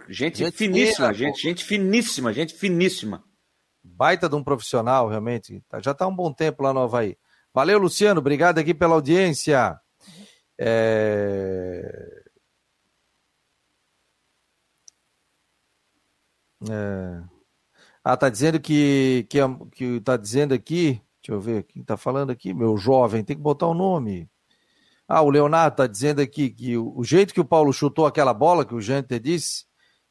gente, gente finíssima, gente, gente finíssima, gente finíssima. Baita de um profissional, realmente. Tá, já está um bom tempo lá no Havaí. Valeu, Luciano, obrigado aqui pela audiência. É... É... Ah, tá dizendo que, que, que tá dizendo aqui, deixa eu ver quem tá falando aqui, meu jovem, tem que botar o um nome. Ah, o Leonardo tá dizendo aqui que o, jeito que o Paulo chutou aquela bola, que o Janter disse,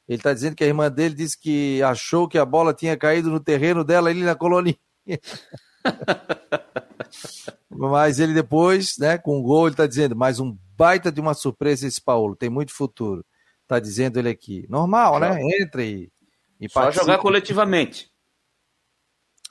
ele tá dizendo que a irmã dele disse que achou que a bola tinha caído no terreno dela ali na colônia. Mas ele depois, né, com o um gol, ele está dizendo, mais um baita de uma surpresa esse Paulo, tem muito futuro. Está dizendo ele aqui. Normal, né? Entra e, e Só participa. jogar coletivamente.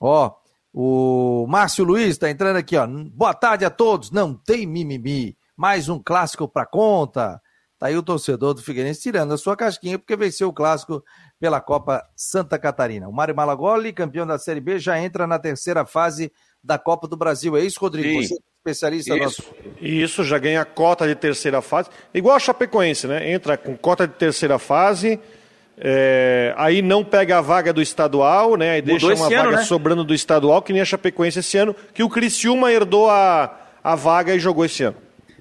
Ó, o Márcio Luiz está entrando aqui, ó. Boa tarde a todos. Não tem mimimi. Mais um clássico para conta. Tá aí o torcedor do Figueirense tirando a sua casquinha porque venceu o clássico pela Copa Santa Catarina. O Mário Malagoli, campeão da Série B, já entra na terceira fase da Copa do Brasil. É isso, Rodrigo? Sim. Você é especialista isso. nosso. Isso, já ganha cota de terceira fase. Igual a Chapecoense, né? Entra com cota de terceira fase. É, aí não pega a vaga do estadual, né? Aí deixa uma ano, vaga né? sobrando do estadual, que nem a Chapecoense esse ano, que o Criciúma herdou a, a vaga e jogou esse ano.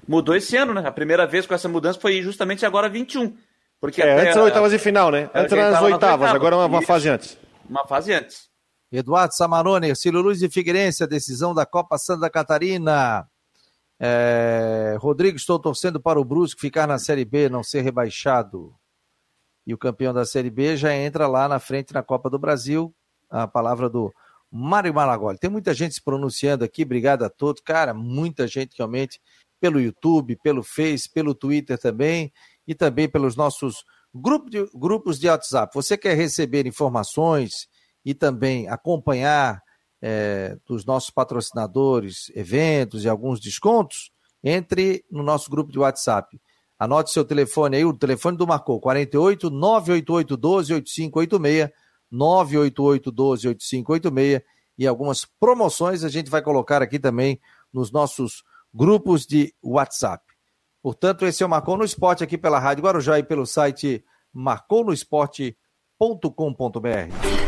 Mudou esse ano, né? A primeira vez com essa mudança foi justamente agora 21. Porque é, antes era oitavas de final, né? Antes nas oitavas, agora é uma, uma fase antes. Uma fase antes. Eduardo Samarone, Ciro Luiz de Figueirense, a decisão da Copa Santa Catarina. É, Rodrigo, estou torcendo para o Brusque ficar na Série B, não ser rebaixado. E o campeão da Série B já entra lá na frente na Copa do Brasil. A palavra do Mário Malagoli. Tem muita gente se pronunciando aqui, obrigado a todos. Cara, muita gente realmente pelo YouTube, pelo Face, pelo Twitter também e também pelos nossos grupos de, grupos de WhatsApp. Você quer receber informações e também acompanhar é, dos nossos patrocinadores, eventos e alguns descontos? Entre no nosso grupo de WhatsApp. Anote seu telefone aí, o telefone do Marcou, 48 988 12 8586, 988 12 8586 e algumas promoções a gente vai colocar aqui também nos nossos grupos de WhatsApp. Portanto, esse é o Marcou no Esporte aqui pela Rádio Guarujá e pelo site marconosport.com.br.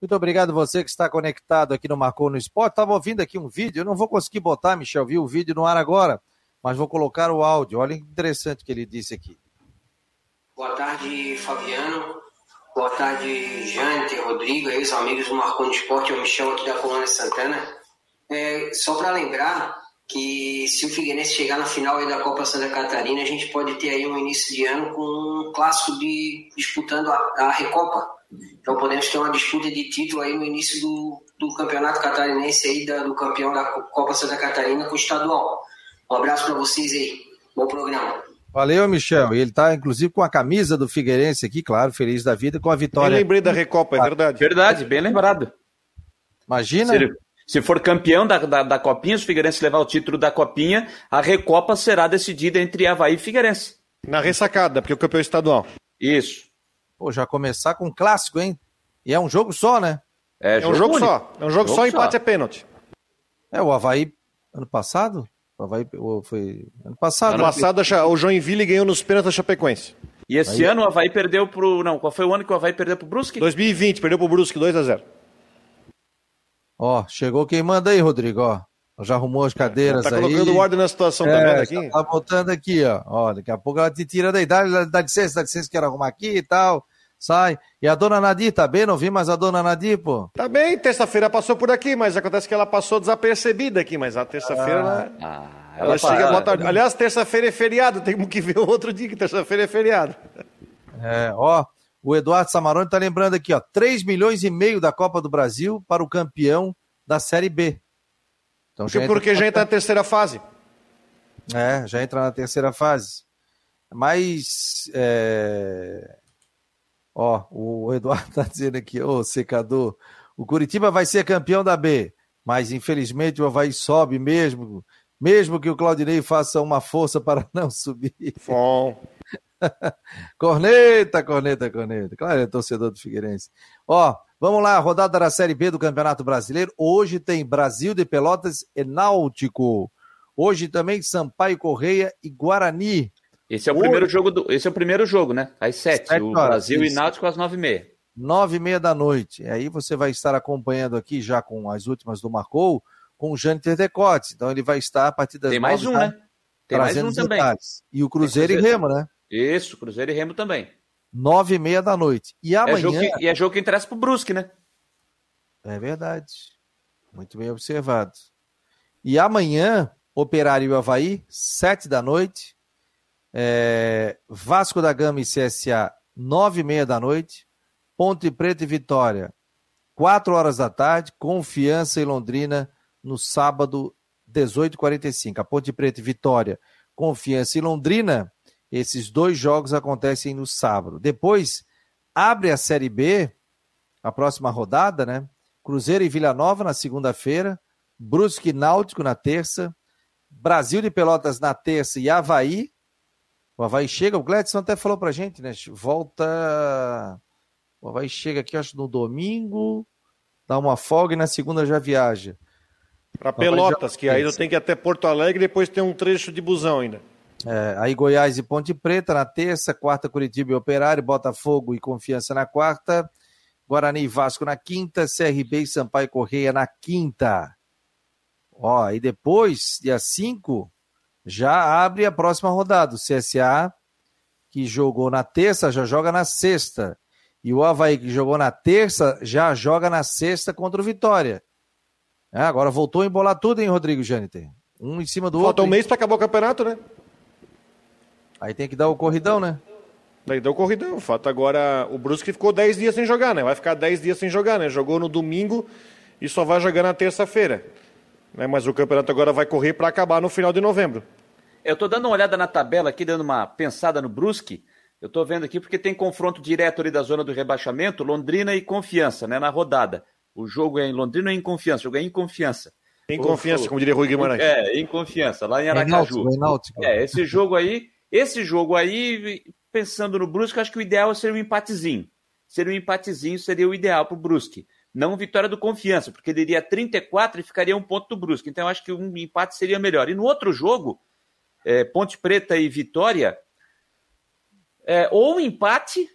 Muito obrigado você que está conectado aqui no Marcou no Esporte. Estava ouvindo aqui um vídeo, eu não vou conseguir botar, Michel, viu o vídeo no ar agora, mas vou colocar o áudio. Olha que interessante que ele disse aqui. Boa tarde, Fabiano. Boa tarde, Jante, Rodrigo, aí os amigos do Marcou no Esporte, é o Michel aqui da Colônia Santana. É, só para lembrar que se o Figueirense chegar na final da Copa Santa Catarina, a gente pode ter aí um início de ano com um clássico de disputando a, a Recopa então podemos ter uma disputa de título aí no início do, do campeonato catarinense aí, da, do campeão da Copa Santa Catarina com o estadual. Um abraço para vocês aí. Bom programa. Valeu, Michel. E ele está, inclusive, com a camisa do Figueirense aqui, claro, feliz da vida, com a vitória. Eu lembrei da Recopa, é verdade. Verdade, bem lembrado. Imagina. Se, se for campeão da, da, da Copinha, se o Figueirense levar o título da Copinha, a Recopa será decidida entre Havaí e Figueirense. Na ressacada, porque o campeão é estadual. Isso. Pô, já começar com um clássico, hein? E é um jogo só, né? É, é um jogo só. É um jogo, jogo só, empate é pênalti. É, o Havaí, ano passado? O Havaí foi. Ano passado. Ano passado, o Joinville ganhou nos pênaltis da Chapecoense. E esse Aí... ano o Havaí perdeu pro. Não, qual foi o ano que o Havaí perdeu pro Brusque? 2020, perdeu pro Brusque 2x0. Ó, chegou quem manda aí, Rodrigo, ó. Já arrumou as cadeiras tá aí. Tá colocando ordem na situação é, também aqui? Tá botando aqui, ó. ó. Daqui a pouco ela te tira da idade, dá licença, dá licença, quero arrumar aqui e tal sai. E a dona Nadir tá bem? Não vi mais a dona Nadir, pô? Tá bem, terça-feira passou por aqui, mas acontece que ela passou desapercebida aqui, mas a terça-feira ah, ela, ah, ela, ela chega, bota... Aliás, terça-feira é feriado, tem que ver outro dia que terça-feira é feriado. É, ó, o Eduardo Samarone tá lembrando aqui, ó, 3 milhões e meio da Copa do Brasil para o campeão da Série B. Então, já porque já entra na terceira fase. É, já entra na terceira fase. Mas é, Ó, o Eduardo tá dizendo aqui, ô secador, o Curitiba vai ser campeão da B, mas infelizmente o Havaí sobe mesmo, mesmo que o Claudinei faça uma força para não subir. Bom. corneta, corneta, corneta. Claro, é torcedor do Figueirense. Ó, vamos lá, rodada da Série B do Campeonato Brasileiro. Hoje tem Brasil de Pelotas e Náutico. Hoje também Sampaio Correia e Guarani. Esse é o primeiro jogo do, esse é o primeiro jogo, né? Às sete. sete o Brasil isso. e Náutico às nove e meia. nove e meia da noite. Aí você vai estar acompanhando aqui, já com as últimas do Marcou, com o Jâniter Decotes. Então ele vai estar a partir das Tem mais um, né? Tem mais um também. Detalhes. E o Cruzeiro, Cruzeiro, e Remo, né? Isso, Cruzeiro e Remo também. Nove e meia da noite. E amanhã... É jogo que, e é jogo que interessa pro Brusque, né? É verdade. Muito bem observado. E amanhã, Operário e Havaí, sete da noite. É... Vasco da Gama e CSA, nove e meia da noite. Ponte Preta e Vitória, quatro horas da tarde. Confiança e Londrina no sábado, 18h45. A Ponte Preta e Vitória, Confiança e Londrina. Esses dois jogos acontecem no sábado. Depois, abre a Série B, a próxima rodada, né? Cruzeiro e Vila Nova na segunda-feira, Brusque e Náutico na terça, Brasil de Pelotas na terça e Havaí. O Havaí chega, o Gledson até falou pra gente, né? Volta. O Havaí chega aqui, acho, no domingo, dá uma folga e na segunda já viaja. Para Pelotas, já... que aí não tem que ir até Porto Alegre e depois tem um trecho de busão ainda. É, aí Goiás e Ponte Preta na terça, quarta Curitiba e Operário, Botafogo e Confiança na quarta, Guarani e Vasco na quinta, CRB e Sampaio Correia na quinta. Ó, e depois, dia 5, já abre a próxima rodada. O CSA, que jogou na terça, já joga na sexta. E o Havaí, que jogou na terça, já joga na sexta contra o Vitória. É, agora voltou a embolar tudo, hein, Rodrigo Jâniter? Um em cima do Falta outro. Falta um mês para acabar o campeonato, né? Aí tem que dar o corridão, né? Daí deu corridão. O fato agora, o Brusque ficou 10 dias sem jogar, né? Vai ficar 10 dias sem jogar, né? Jogou no domingo e só vai jogar na terça-feira. Né? Mas o campeonato agora vai correr para acabar no final de novembro. Eu estou dando uma olhada na tabela aqui, dando uma pensada no Brusque. Eu estou vendo aqui porque tem confronto direto ali da zona do rebaixamento, Londrina e Confiança, né? Na rodada. O jogo é em Londrina ou em Confiança? O jogo é em Confiança. Em Confiança, como diria Rui Guimarães. É, em Confiança, lá em Aracaju. É, esse jogo aí, esse jogo aí, pensando no Brusque, acho que o ideal seria um empatezinho. Seria um empatezinho, seria o ideal para o Brusque. Não vitória do Confiança, porque ele iria 34 e ficaria um ponto do Brusque. Então eu acho que um empate seria melhor. E no outro jogo, é, Ponte Preta e Vitória, é, ou um empate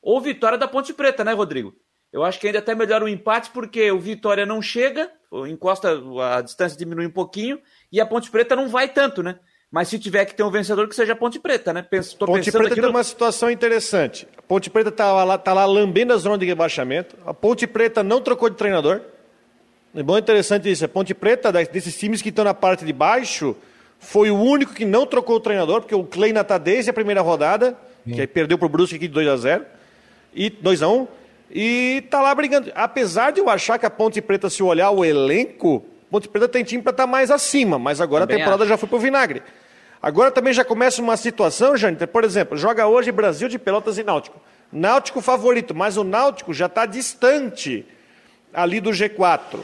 ou vitória da Ponte Preta, né, Rodrigo? Eu acho que ainda até melhor o empate, porque o Vitória não chega, encosta, a distância diminui um pouquinho, e a Ponte Preta não vai tanto, né? Mas se tiver que ter um vencedor, que seja a Ponte Preta, né? Penso, Ponte Preta tem no... uma situação interessante. A Ponte Preta está lá, tá lá lambendo a zona de rebaixamento. A Ponte Preta não trocou de treinador. É bom interessante isso. A Ponte Preta, desses times que estão na parte de baixo, foi o único que não trocou o treinador, porque o Kleina está desde a primeira rodada, Sim. que aí perdeu para o Brusque aqui de 2 a 0 e 2 a 1 e está lá brigando. Apesar de eu achar que a Ponte Preta, se olhar o elenco, Ponte Preta tem time para estar tá mais acima, mas agora também a temporada acho. já foi para o vinagre. Agora também já começa uma situação, Jâniter, por exemplo, joga hoje Brasil de Pelotas e Náutico. Náutico favorito, mas o Náutico já está distante ali do G4.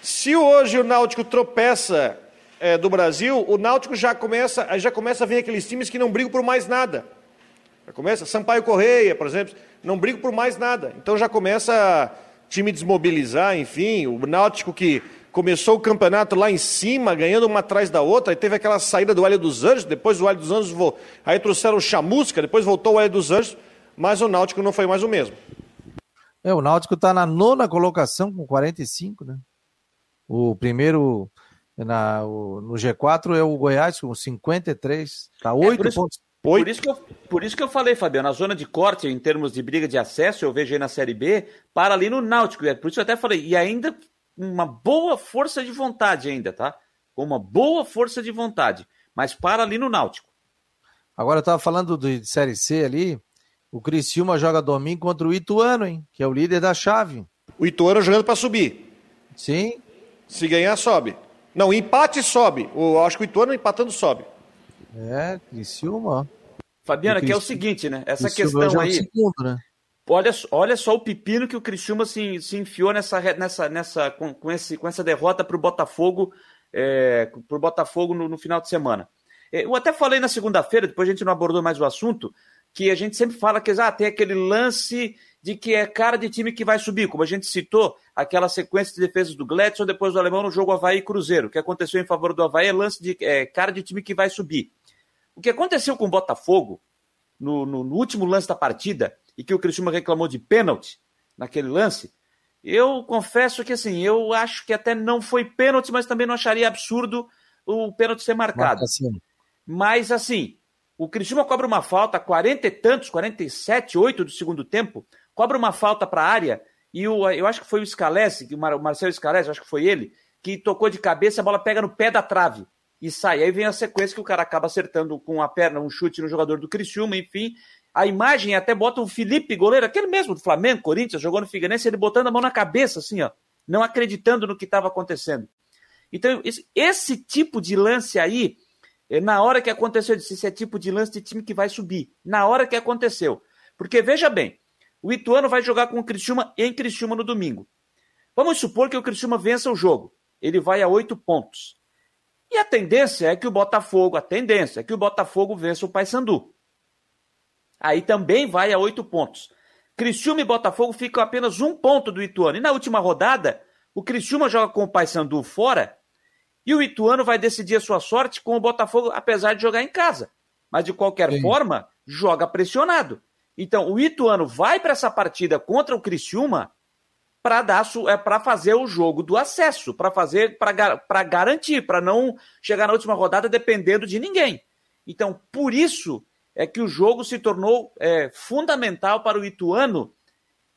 Se hoje o Náutico tropeça é, do Brasil, o Náutico já começa, já começa a vir aqueles times que não brigam por mais nada. Já começa, Sampaio Correia, por exemplo, não brigam por mais nada. Então já começa time desmobilizar, enfim, o Náutico que começou o campeonato lá em cima, ganhando uma atrás da outra, aí teve aquela saída do Hélio dos Anjos, depois o Hélio dos Anjos, aí trouxeram o Chamusca, depois voltou o Hélio dos Anjos, mas o Náutico não foi mais o mesmo. É, o Náutico está na nona colocação com 45, né? O primeiro na, o, no G4 é o Goiás com 53, está 8 é, pontos. Por isso, que eu, por isso que eu falei, Fabiano, na zona de corte, em termos de briga de acesso, eu vejo aí na Série B, para ali no Náutico. É por isso que eu até falei, e ainda uma boa força de vontade ainda, tá? Com uma boa força de vontade, mas para ali no Náutico. Agora eu estava falando de Série C ali, o Criciúma joga domingo contra o Ituano, hein? Que é o líder da chave. O Ituano jogando para subir. Sim. Se ganhar, sobe. Não, empate sobe. O, acho que o Ituano empatando sobe. É, Criciúma. Fabiana, que é o seguinte, né? Essa Criciúma questão aí. Segundo, né? Olha, olha só o pepino que o Criciúma se, se enfiou nessa, nessa, nessa, com, com, esse, com essa derrota para o Botafogo, é, pro Botafogo no, no, final de semana. É, eu até falei na segunda-feira, depois a gente não abordou mais o assunto, que a gente sempre fala que ah, tem aquele lance de que é cara de time que vai subir, como a gente citou, aquela sequência de defesas do Gladson, depois do Alemão no jogo Havaí Cruzeiro. Que aconteceu em favor do Havaí é lance de é, cara de time que vai subir. O que aconteceu com o Botafogo, no, no, no último lance da partida, e que o Criciúma reclamou de pênalti naquele lance, eu confesso que assim, eu acho que até não foi pênalti, mas também não acharia absurdo o pênalti ser marcado. Mas assim, o Criciúma cobra uma falta, 40 e tantos, 47, 8 do segundo tempo, cobra uma falta para a área, e o, eu acho que foi o Scalese, o Marcelo Scalese, acho que foi ele, que tocou de cabeça, a bola pega no pé da trave e sai. Aí vem a sequência que o cara acaba acertando com a perna um chute no jogador do Criciúma, enfim. A imagem até bota o Felipe, goleiro, aquele mesmo do Flamengo, Corinthians, jogou no Figueirense, ele botando a mão na cabeça, assim, ó, não acreditando no que estava acontecendo. Então, esse, esse, tipo de lance aí, é, na hora que aconteceu, eu disse, esse é tipo de lance de time que vai subir. Na hora que aconteceu. Porque, veja bem, o Ituano vai jogar com o Criciúma em Criciúma no domingo. Vamos supor que o Criciúma vença o jogo. Ele vai a oito pontos. E a tendência é que o Botafogo, a tendência é que o Botafogo vença o Paysandu. Aí também vai a oito pontos. Criciúma e Botafogo ficam apenas um ponto do Ituano. E na última rodada, o Criciúma joga com o Paysandu fora e o Ituano vai decidir a sua sorte com o Botafogo, apesar de jogar em casa. Mas de qualquer Sim. forma, joga pressionado. Então, o Ituano vai para essa partida contra o Criciúma para dar é para fazer o jogo do acesso, para fazer para garantir, para não chegar na última rodada dependendo de ninguém. Então, por isso é que o jogo se tornou é, fundamental para o Ituano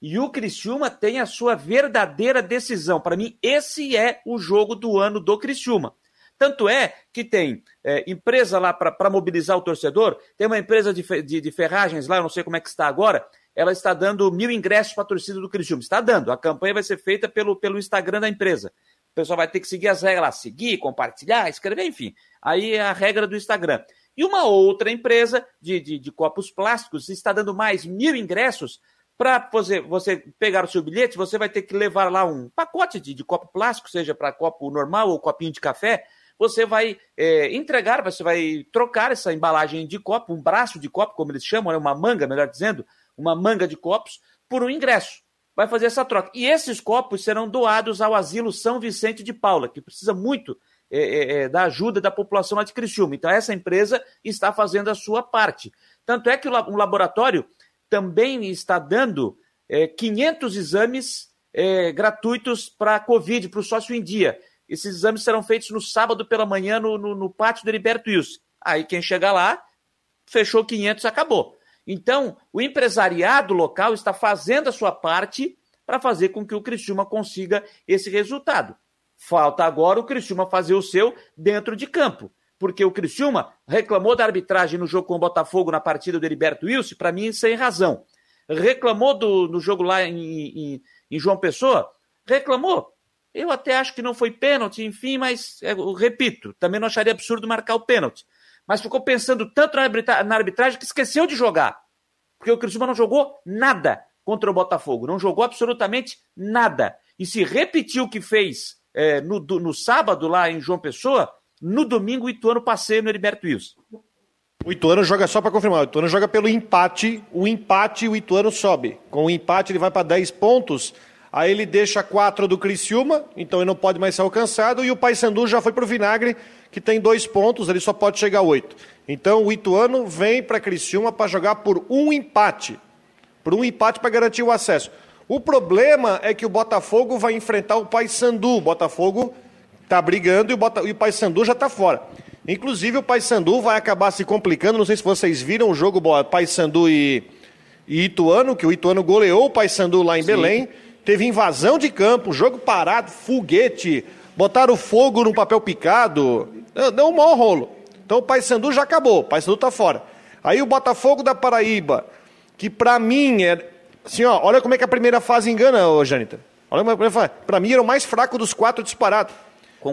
e o Criciúma tem a sua verdadeira decisão. Para mim, esse é o jogo do ano do Criciúma. Tanto é que tem é, empresa lá para mobilizar o torcedor, tem uma empresa de, de, de ferragens lá, não sei como é que está agora, ela está dando mil ingressos para a torcida do Criciúma. Está dando. A campanha vai ser feita pelo, pelo Instagram da empresa. O pessoal vai ter que seguir as regras lá, seguir, compartilhar, escrever, enfim. Aí é a regra do Instagram. E uma outra empresa de, de, de copos plásticos está dando mais mil ingressos para você, você pegar o seu bilhete, você vai ter que levar lá um pacote de, de copo plástico, seja para copo normal ou copinho de café. Você vai é, entregar, você vai trocar essa embalagem de copo, um braço de copo, como eles chamam, né, uma manga, melhor dizendo, uma manga de copos, por um ingresso. Vai fazer essa troca. E esses copos serão doados ao Asilo São Vicente de Paula, que precisa muito é, é, é, da ajuda da população lá de Criciúma. Então, essa empresa está fazendo a sua parte. Tanto é que o laboratório também está dando é, 500 exames é, gratuitos para a Covid, para o sócio em dia. Esses exames serão feitos no sábado pela manhã no, no, no pátio do Heriberto Wilson. Aí quem chegar lá, fechou 500, acabou. Então, o empresariado local está fazendo a sua parte para fazer com que o Criciúma consiga esse resultado. Falta agora o Criciúma fazer o seu dentro de campo. Porque o Criciúma reclamou da arbitragem no jogo com o Botafogo na partida do Heriberto Wilson, para mim, sem razão. Reclamou do, do jogo lá em, em, em João Pessoa? Reclamou. Eu até acho que não foi pênalti, enfim, mas eu repito, também não acharia absurdo marcar o pênalti mas ficou pensando tanto na arbitragem que esqueceu de jogar. Porque o Criciúma não jogou nada contra o Botafogo, não jogou absolutamente nada. E se repetiu o que fez é, no, do, no sábado lá em João Pessoa, no domingo o Ituano passeio no Heriberto Wilson. O Ituano joga só para confirmar, o Ituano joga pelo empate, o empate o Ituano sobe. Com o empate ele vai para 10 pontos, aí ele deixa 4 do Criciúma, então ele não pode mais ser alcançado, e o Paysandu já foi para o vinagre, que tem dois pontos, ele só pode chegar a oito. Então o Ituano vem para Criciúma para jogar por um empate. Por um empate para garantir o acesso. O problema é que o Botafogo vai enfrentar o Paysandu. O Botafogo está brigando e o, Bota... e o Paysandu já está fora. Inclusive o Paysandu vai acabar se complicando. Não sei se vocês viram o jogo Paysandu e... e Ituano, que o Ituano goleou o Paysandu lá em Sim. Belém. Teve invasão de campo, jogo parado, foguete, botaram fogo no papel picado. Deu um mau rolo. Então o Paysandu já acabou, o Paysandu está fora. Aí o Botafogo da Paraíba, que para mim é. Assim, ó, olha como é que a primeira fase engana, ô Janita. Olha como é Para mim era o mais fraco dos quatro disparados.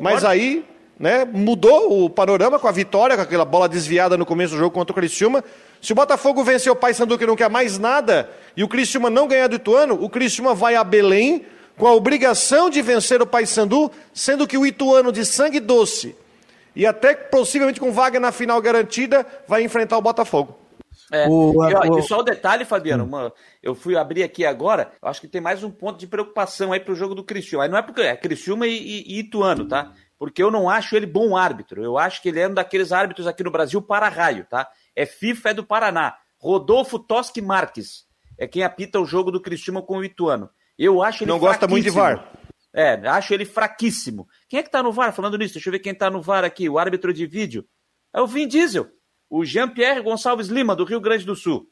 Mas aí, né, mudou o panorama com a vitória, com aquela bola desviada no começo do jogo contra o Criciúma. Se o Botafogo vencer o Paysandu que não quer mais nada e o Criciúma não ganhar do Ituano, o Criciúma vai a Belém com a obrigação de vencer o Paysandu, sendo que o Ituano de sangue doce e até possivelmente com vaga na final garantida, vai enfrentar o Botafogo. É. O, e, ó, o... e só o detalhe, Fabiano, uma, eu fui abrir aqui agora, acho que tem mais um ponto de preocupação aí pro jogo do Criciúma. Aí não é porque é Criciúma e, e, e Ituano, tá? Porque eu não acho ele bom árbitro. Eu acho que ele é um daqueles árbitros aqui no Brasil para raio, tá? É FIFA, é do Paraná. Rodolfo Toschi Marques. é quem apita o jogo do Cristiano com o Ituano. Eu acho ele Não gosta muito de VAR. É, acho ele fraquíssimo. Quem é que tá no VAR? Falando nisso, deixa eu ver quem tá no VAR aqui, o árbitro de vídeo. É o Vin Diesel, o Jean-Pierre Gonçalves Lima, do Rio Grande do Sul.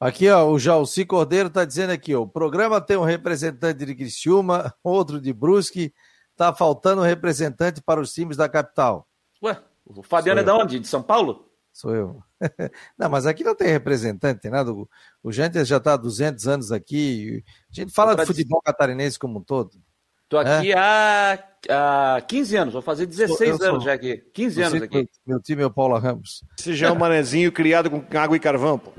Aqui, ó, o Jalci Cordeiro tá dizendo aqui, ó, o programa tem um representante de Criciúma, outro de Brusque, tá faltando um representante para os times da capital. Ué, o Fabiano é da onde? De São Paulo? Sou eu. não, mas aqui não tem representante, tem nada. O, o Jantes já está há 200 anos aqui. A gente fala de futebol catarinense como um todo. Estou aqui é? há, há 15 anos, vou fazer 16 sou, anos já aqui. 15 anos aqui. Meu, meu, time é o Paulo Ramos. Esse já é um manezinho criado com água e carvão, pô.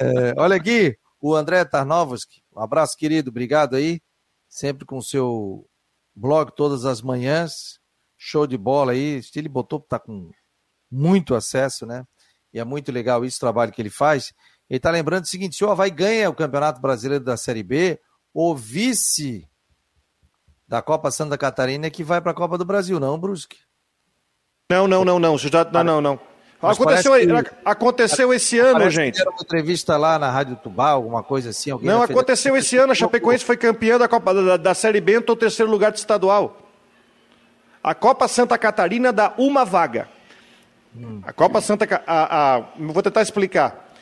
É, olha aqui, o André Tarnovski. Um abraço, querido. Obrigado aí. Sempre com o seu blog todas as manhãs. Show de bola aí. Ele botou, tá com muito acesso, né? E é muito legal esse trabalho que ele faz. Ele está lembrando o seguinte: se o Havaí ganha o Campeonato Brasileiro da Série B, o vice da Copa Santa Catarina é que vai para a Copa do Brasil, não, Brusque? Não, não, não, não. Já, não, não, não. aconteceu, que, aconteceu esse ano, gente. uma entrevista lá na Rádio Tubá, alguma coisa assim. não, aconteceu esse ano. A Chapecoense foi campeã da Copa da, da Série B, entrou terceiro lugar de estadual. A Copa Santa Catarina dá uma vaga. A Copa Santa. A, vou tentar explicar.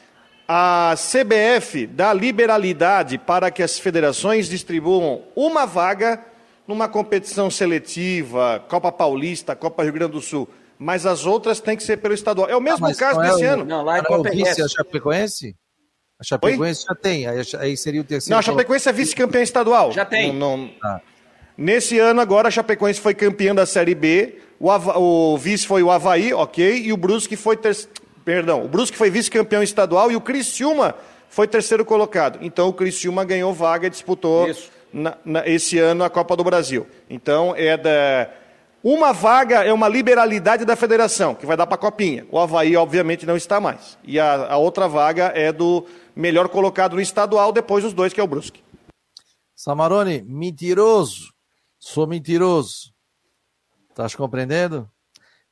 A CBF dá liberalidade para que as federações distribuam uma vaga numa competição seletiva, Copa Paulista, Copa Rio Grande do Sul. Mas as outras têm que ser pelo estadual. É o mesmo ah, caso é desse o, ano. Não, lá é Copa vice, a Chapecoense? A Chapecoense Oi? já tem, aí, aí seria o terceiro. Não, a Chapecoense é vice-campeã estadual. Já tem. Não, não... Ah. Nesse ano agora a Chapecoense foi campeã da Série B o, o vice foi o Havaí, ok, e o Brusque foi ter... perdão, o Brusque foi vice-campeão estadual e o Criciúma foi terceiro colocado. Então o Criciúma ganhou vaga e disputou na, na, esse ano a Copa do Brasil. Então é da uma vaga é uma liberalidade da federação, que vai dar para a Copinha. O Havaí, obviamente, não está mais. E a, a, outra vaga é do melhor colocado no estadual, depois dos dois, que é o Brusque. Samarone, mentiroso. Sou mentiroso. Estás compreendendo?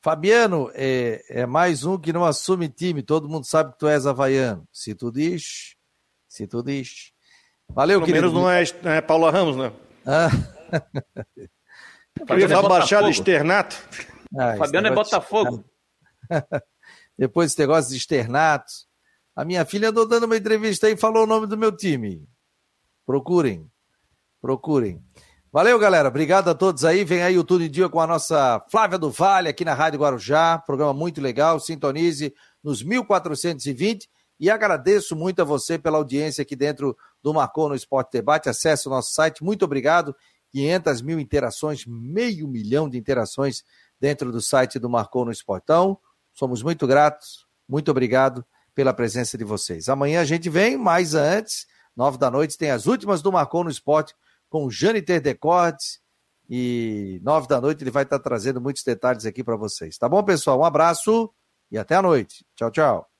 Fabiano é, é, mais um que não assume time. Todo mundo sabe que tu és havaiano. Se tu diz, se tu diz. Valeu, Pelo querido. menos não é, não é Paulo Ramos, né? Ah. Ia falar Baixada Externato. Ah, Fabiano é Botafogo. Depois esse negócio de externatos. A minha filha andou dando uma entrevista aí e falou o nome do meu time. Procurem. Procurem. Valeu, galera. Obrigado a todos aí. Vem aí o Tudo em Dia com a nossa Flávia do Vale aqui na Rádio Guarujá. Programa muito legal. Sintonize nos 1420. E agradeço muito a você pela audiência aqui dentro do Marcou no Esporte Debate. Acesse o nosso site. Muito obrigado. 500 mil interações, meio milhão de interações dentro do site do Marcou no Esportão. Somos muito gratos. Muito obrigado pela presença de vocês. Amanhã a gente vem, mas antes, nove da noite, tem as últimas do Marcou no Esporte com o Jâniter Decortes. E nove da noite ele vai estar trazendo muitos detalhes aqui para vocês. Tá bom, pessoal? Um abraço e até a noite. Tchau, tchau.